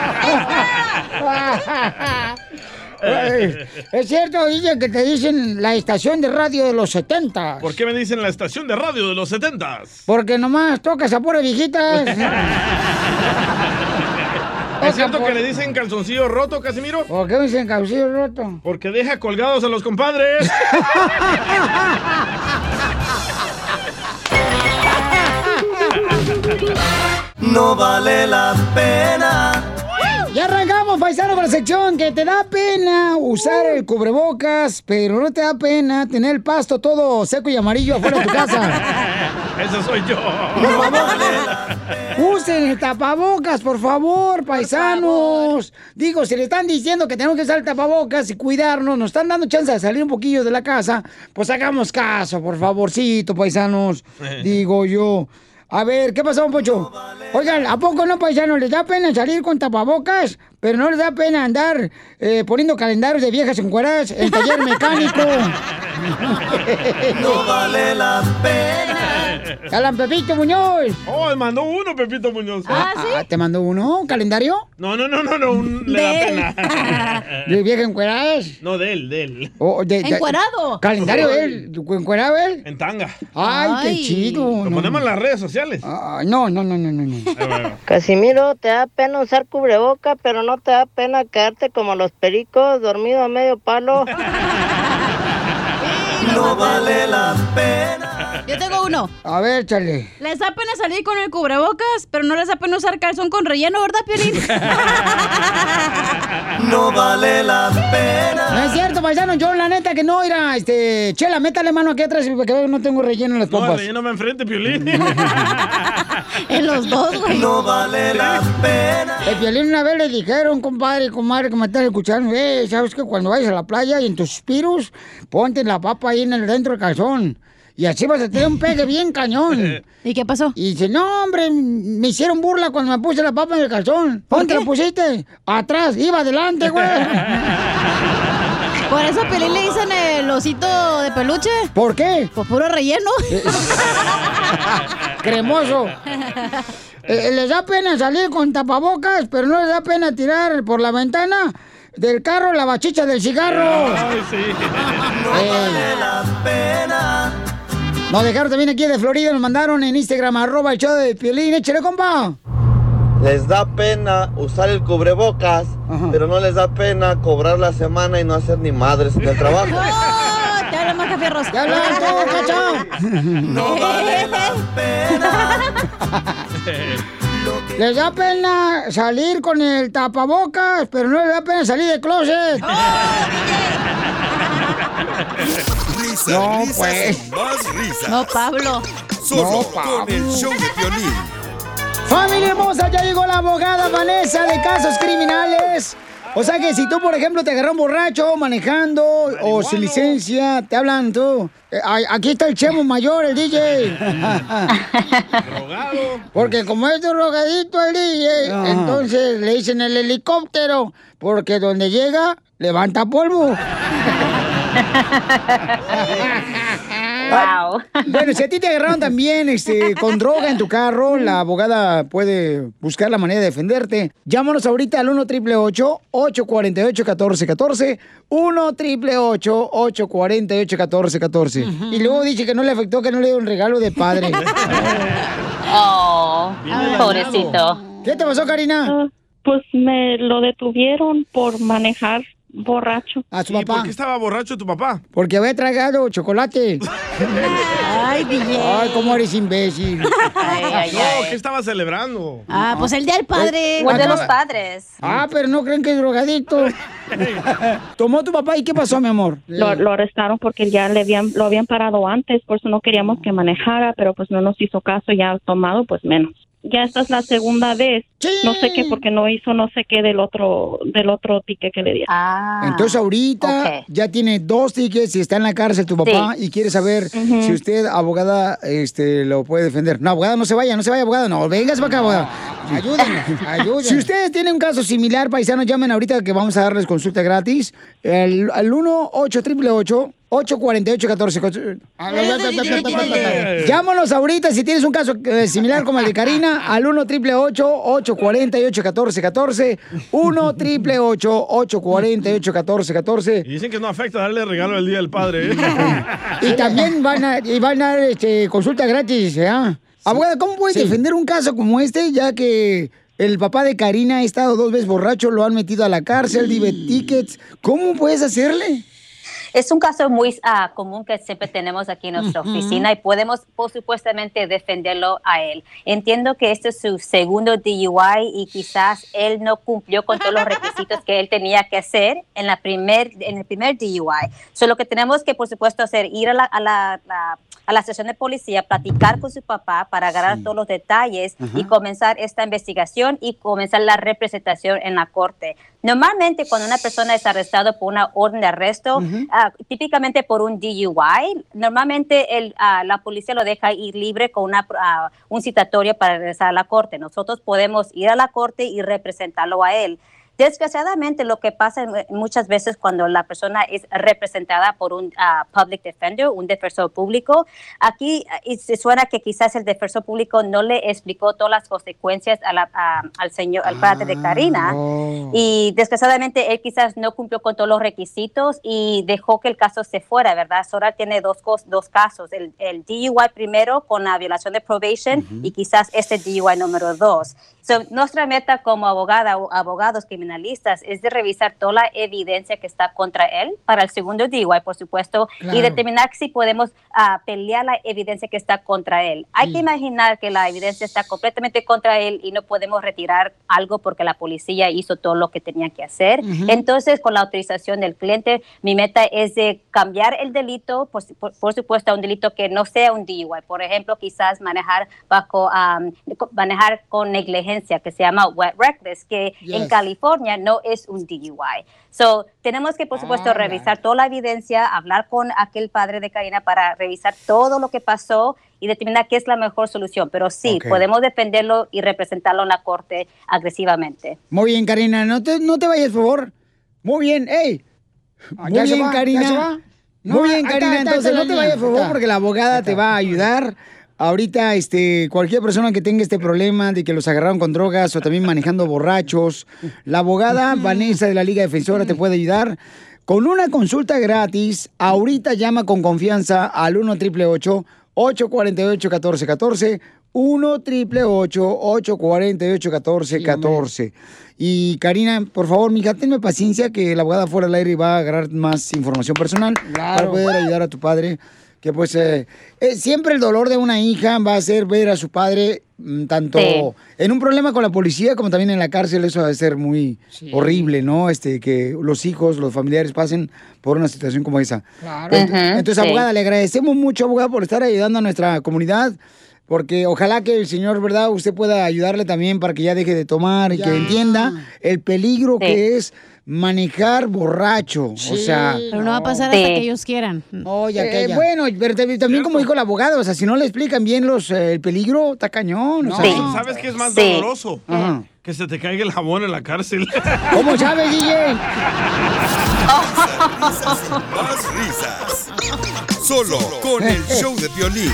Es cierto, DJ, que te dicen la estación de radio de los 70. ¿Por qué me dicen la estación de radio de los setentas? Porque nomás tocas a pura viejitas. ¿Es cierto que le dicen calzoncillo roto, Casimiro? ¿Por qué me dicen calzoncillo roto? Porque deja colgados a los compadres. No No vale la pena. Arrancamos, paisano, con la sección que te da pena usar el cubrebocas, pero no te da pena tener el pasto todo seco y amarillo afuera de tu casa. Eso soy yo. Por favor, usen el tapabocas, por favor, paisanos. Digo, si le están diciendo que tenemos que usar el tapabocas y cuidarnos, nos están dando chance de salir un poquillo de la casa, pues hagamos caso, por favorcito, paisanos. Digo yo. A ver, ¿qué pasó, don Pocho? Oigan, ¿a poco no, paisanos? ¿Les da pena salir con tapabocas? Pero no les da pena andar eh, poniendo calendarios de viejas encueradas en taller mecánico. No vale la pena. ¡Alan Pepito Muñoz! Oh, me mandó uno, Pepito Muñoz. Ah, ¿Te mandó uno? ¿Un calendario? No, no, no, no, no, un- le da De- pena. ¿De viejas encueradas? No, de él, de él. O de- de- Encuerado. ¿Calendario él? ¿Encuerado él? En tanga. Ay, qué chido. Lo no. ponemos en las redes sociales. Ah, no, no, no, no, no. no. Casimiro, te da pena usar cubreboca, pero no te da pena quedarte como los pericos, dormido a medio palo. No vale la pena. Yo tengo uno. A ver, chale. Les da pena salir con el cubrebocas, pero no les da pena usar calzón con relleno, ¿verdad, Piolín? No vale la pena. No es cierto, paisano, yo la neta que no, era, este, chela, métale mano aquí atrás porque veo que no tengo relleno en las No, pompas. relleno me enfrente, Piolín. en los dos, güey. No vale la pena. El violín una vez le dijeron, compadre, comadre, que me están escuchando, eh, sabes que cuando vayas a la playa y en tus suspiros, ponte la papa ahí en el dentro del calzón. Y así vas a tener un pegue bien cañón. ¿Y qué pasó? Y dice, no, hombre, me hicieron burla cuando me puse la papa en el calzón. ¿Dónde la pusiste? Atrás, iba adelante, güey. Por eso a Piolín le dicen el osito de peluche. ¿Por qué? Por puro relleno. Cremoso. Eh, les da pena salir con tapabocas, pero no les da pena tirar por la ventana del carro la bachicha del cigarro. Ay, sí. Eh, La pena. Nos dejaron también aquí de Florida, nos mandaron en Instagram, arroba el show de Piolín. Échale, compa. Les da pena usar el cubrebocas, pero no les da pena cobrar la semana y no hacer ni madres en el trabajo. ¡Oh! Te habla Maca Fierros. ¿Qué hablan cacho? No vale la pena. Les da pena salir con el tapabocas, pero no les da pena salir de closet. Risas, No, risas pues. y más risas. No, Pablo. Solo No, con el show de. Familia hermosa, ya llegó la abogada Vanessa de casos criminales. O sea que si tú, por ejemplo, te agarran borracho manejando o sin licencia, te hablan tú. Eh, aquí está el chemo mayor, el DJ. Drogado. Porque como es drogadito el DJ, entonces le dicen el helicóptero. Porque donde llega, levanta polvo. Wow. Bueno, si a ti te agarraron también este, con droga en tu carro, la abogada puede buscar la manera de defenderte. Llámanos ahorita al 1 888 848 1414 1 888 848 1414 Y luego dice que no le afectó que no le dio un regalo de padre. Oh, pobrecito. ¿Qué te pasó, Karina? Pues me lo detuvieron por manejar borracho. A su ¿Y por qué estaba borracho tu papá? Porque había tragado chocolate. Ay, DJ. Ay, cómo eres imbécil. no, ¿qué estaba celebrando? Ah, pues el día del padre. O el de los padres. Ah, pero no creen que es drogadito. Tomó tu papá y ¿qué pasó, mi amor? Lo, lo arrestaron porque ya le habían, lo habían parado antes, por eso no queríamos que manejara, pero pues no nos hizo caso, ya tomado, pues menos. Ya esta es la segunda vez. No sé qué, porque no hizo no sé qué del otro, del otro ticket que le dieron. Ah. Entonces ahorita ya tiene dos tickets y está en la cárcel tu papá y quiere saber si usted, abogada, este, lo puede defender. No, abogada, no se vaya, no se vaya, abogada, no, vengas para acá, abogada. Ayúdenos, ayúdenos. Si ustedes tienen un caso similar, paisanos, llamen ahorita que vamos a darles consulta gratis. El, al 1 8 848 14 Llámanos ahorita si tienes un caso eh, similar como el de Karina al 1 888 848 1414 1 888 848 1414 Y dicen que no afecta darle regalo el día del padre. ¿eh? y también van a, y van a dar este, consulta gratis, ¿eh? Abogada, ¿cómo puede defender un caso como este, ya que el papá de Karina ha estado dos veces borracho, lo han metido a la cárcel, dive tickets? ¿Cómo puedes hacerle? Es un caso muy ah, común que siempre tenemos aquí en nuestra oficina y podemos, por supuestamente, defenderlo a él. Entiendo que este es su segundo DUI y quizás él no cumplió con todos los requisitos que él tenía que hacer en, la primer, en el primer DUI. So, lo que tenemos que, por supuesto, hacer, ir a la, a la- la- a la estación de policía, platicar con su papá para agarrar todos los detalles y comenzar esta investigación y comenzar la representación en la corte. Normalmente cuando una persona es arrestada por una orden de arresto, ah, típicamente por un DUI, normalmente el, ah, la policía lo deja ir libre con una, ah, un citatorio para regresar a la corte. Nosotros podemos ir a la corte y representarlo a él. Desgraciadamente, lo que pasa muchas veces cuando la persona es representada por un ah, public defender, un defensor público, aquí ah, y se suena que quizás el defensor público no le explicó todas las consecuencias a la- a- al señor, al padre de Karina. Y desgraciadamente él quizás no cumplió con todos los requisitos y dejó que el caso se fuera, ¿verdad? Sora tiene dos, dos casos, el, el DUI primero con la violación de probation y quizás este DUI número dos. So, nuestra meta como abogada o abogados criminalistas es de revisar toda la evidencia que está contra él para el segundo DUI, por supuesto, Claro. y determinar si podemos ah, pelear la evidencia que está contra él. Hay que Sí. imaginar que la evidencia está completamente contra él y no podemos retirar algo porque la policía hizo todo lo que tenía que hacer. Ujú. Entonces, con la autorización del cliente, mi meta es de cambiar el delito, por, por- por supuesto, a un delito que no sea un DUI. Por ejemplo, quizás manejar bajo co- manejar con negligencia, que se llama wet reckless, que en Yes. California no es un DUI. So, tenemos que, por supuesto, Ah, revisar toda la evidencia, hablar con aquel padre de Karina para revisar todo lo que pasó y determinar qué es la mejor solución. Pero sí, Ok. podemos defenderlo y representarlo en la corte agresivamente. Muy bien, Karina, no te, no te vayas, por favor. Muy bien, ey. Muy ya se bien, Karina. Muy bien, Karina. Entonces, no te vayas, por favor, porque la abogada te va a ayudar. Ahorita, este, cualquier persona que tenga este problema de que los agarraron con drogas o también manejando borrachos, la abogada Vanessa de la Liga Defensora te puede ayudar. Con una consulta gratis, ahorita llama con confianza al 1 888 848 1414 1 888 848 1414 Y Karina, por favor, mija, tenme paciencia que la abogada fuera del aire va a agarrar más información personal para poder ayudar a tu padre. Que pues eh, eh, siempre el dolor de una hija va a ser ver a su padre mm, tanto Sí. en un problema con la policía como también en la cárcel. Eso va a ser muy horrible, ¿no? Este, que los hijos, los familiares pasen por una situación como esa. Claro. Entonces, sí. abogada, le agradecemos mucho, abogada, por estar ayudando a nuestra comunidad. Porque ojalá que el señor, ¿verdad? Usted pueda ayudarle también para que ya deje de tomar y Ya. que entienda el peligro que es manejar borracho. O sea, Pero no va a pasar hasta que ellos quieran. Oye, Eh, bueno, pero también como dijo el abogado, o sea, si no le explican bien los eh, el peligro, está cañón. o No, ¿Sabes qué es más Sí. doloroso? Ajá. Que se te caiga el jabón en la cárcel. ¿Cómo sabes, DJ? Más risas. Solo con el show de violín.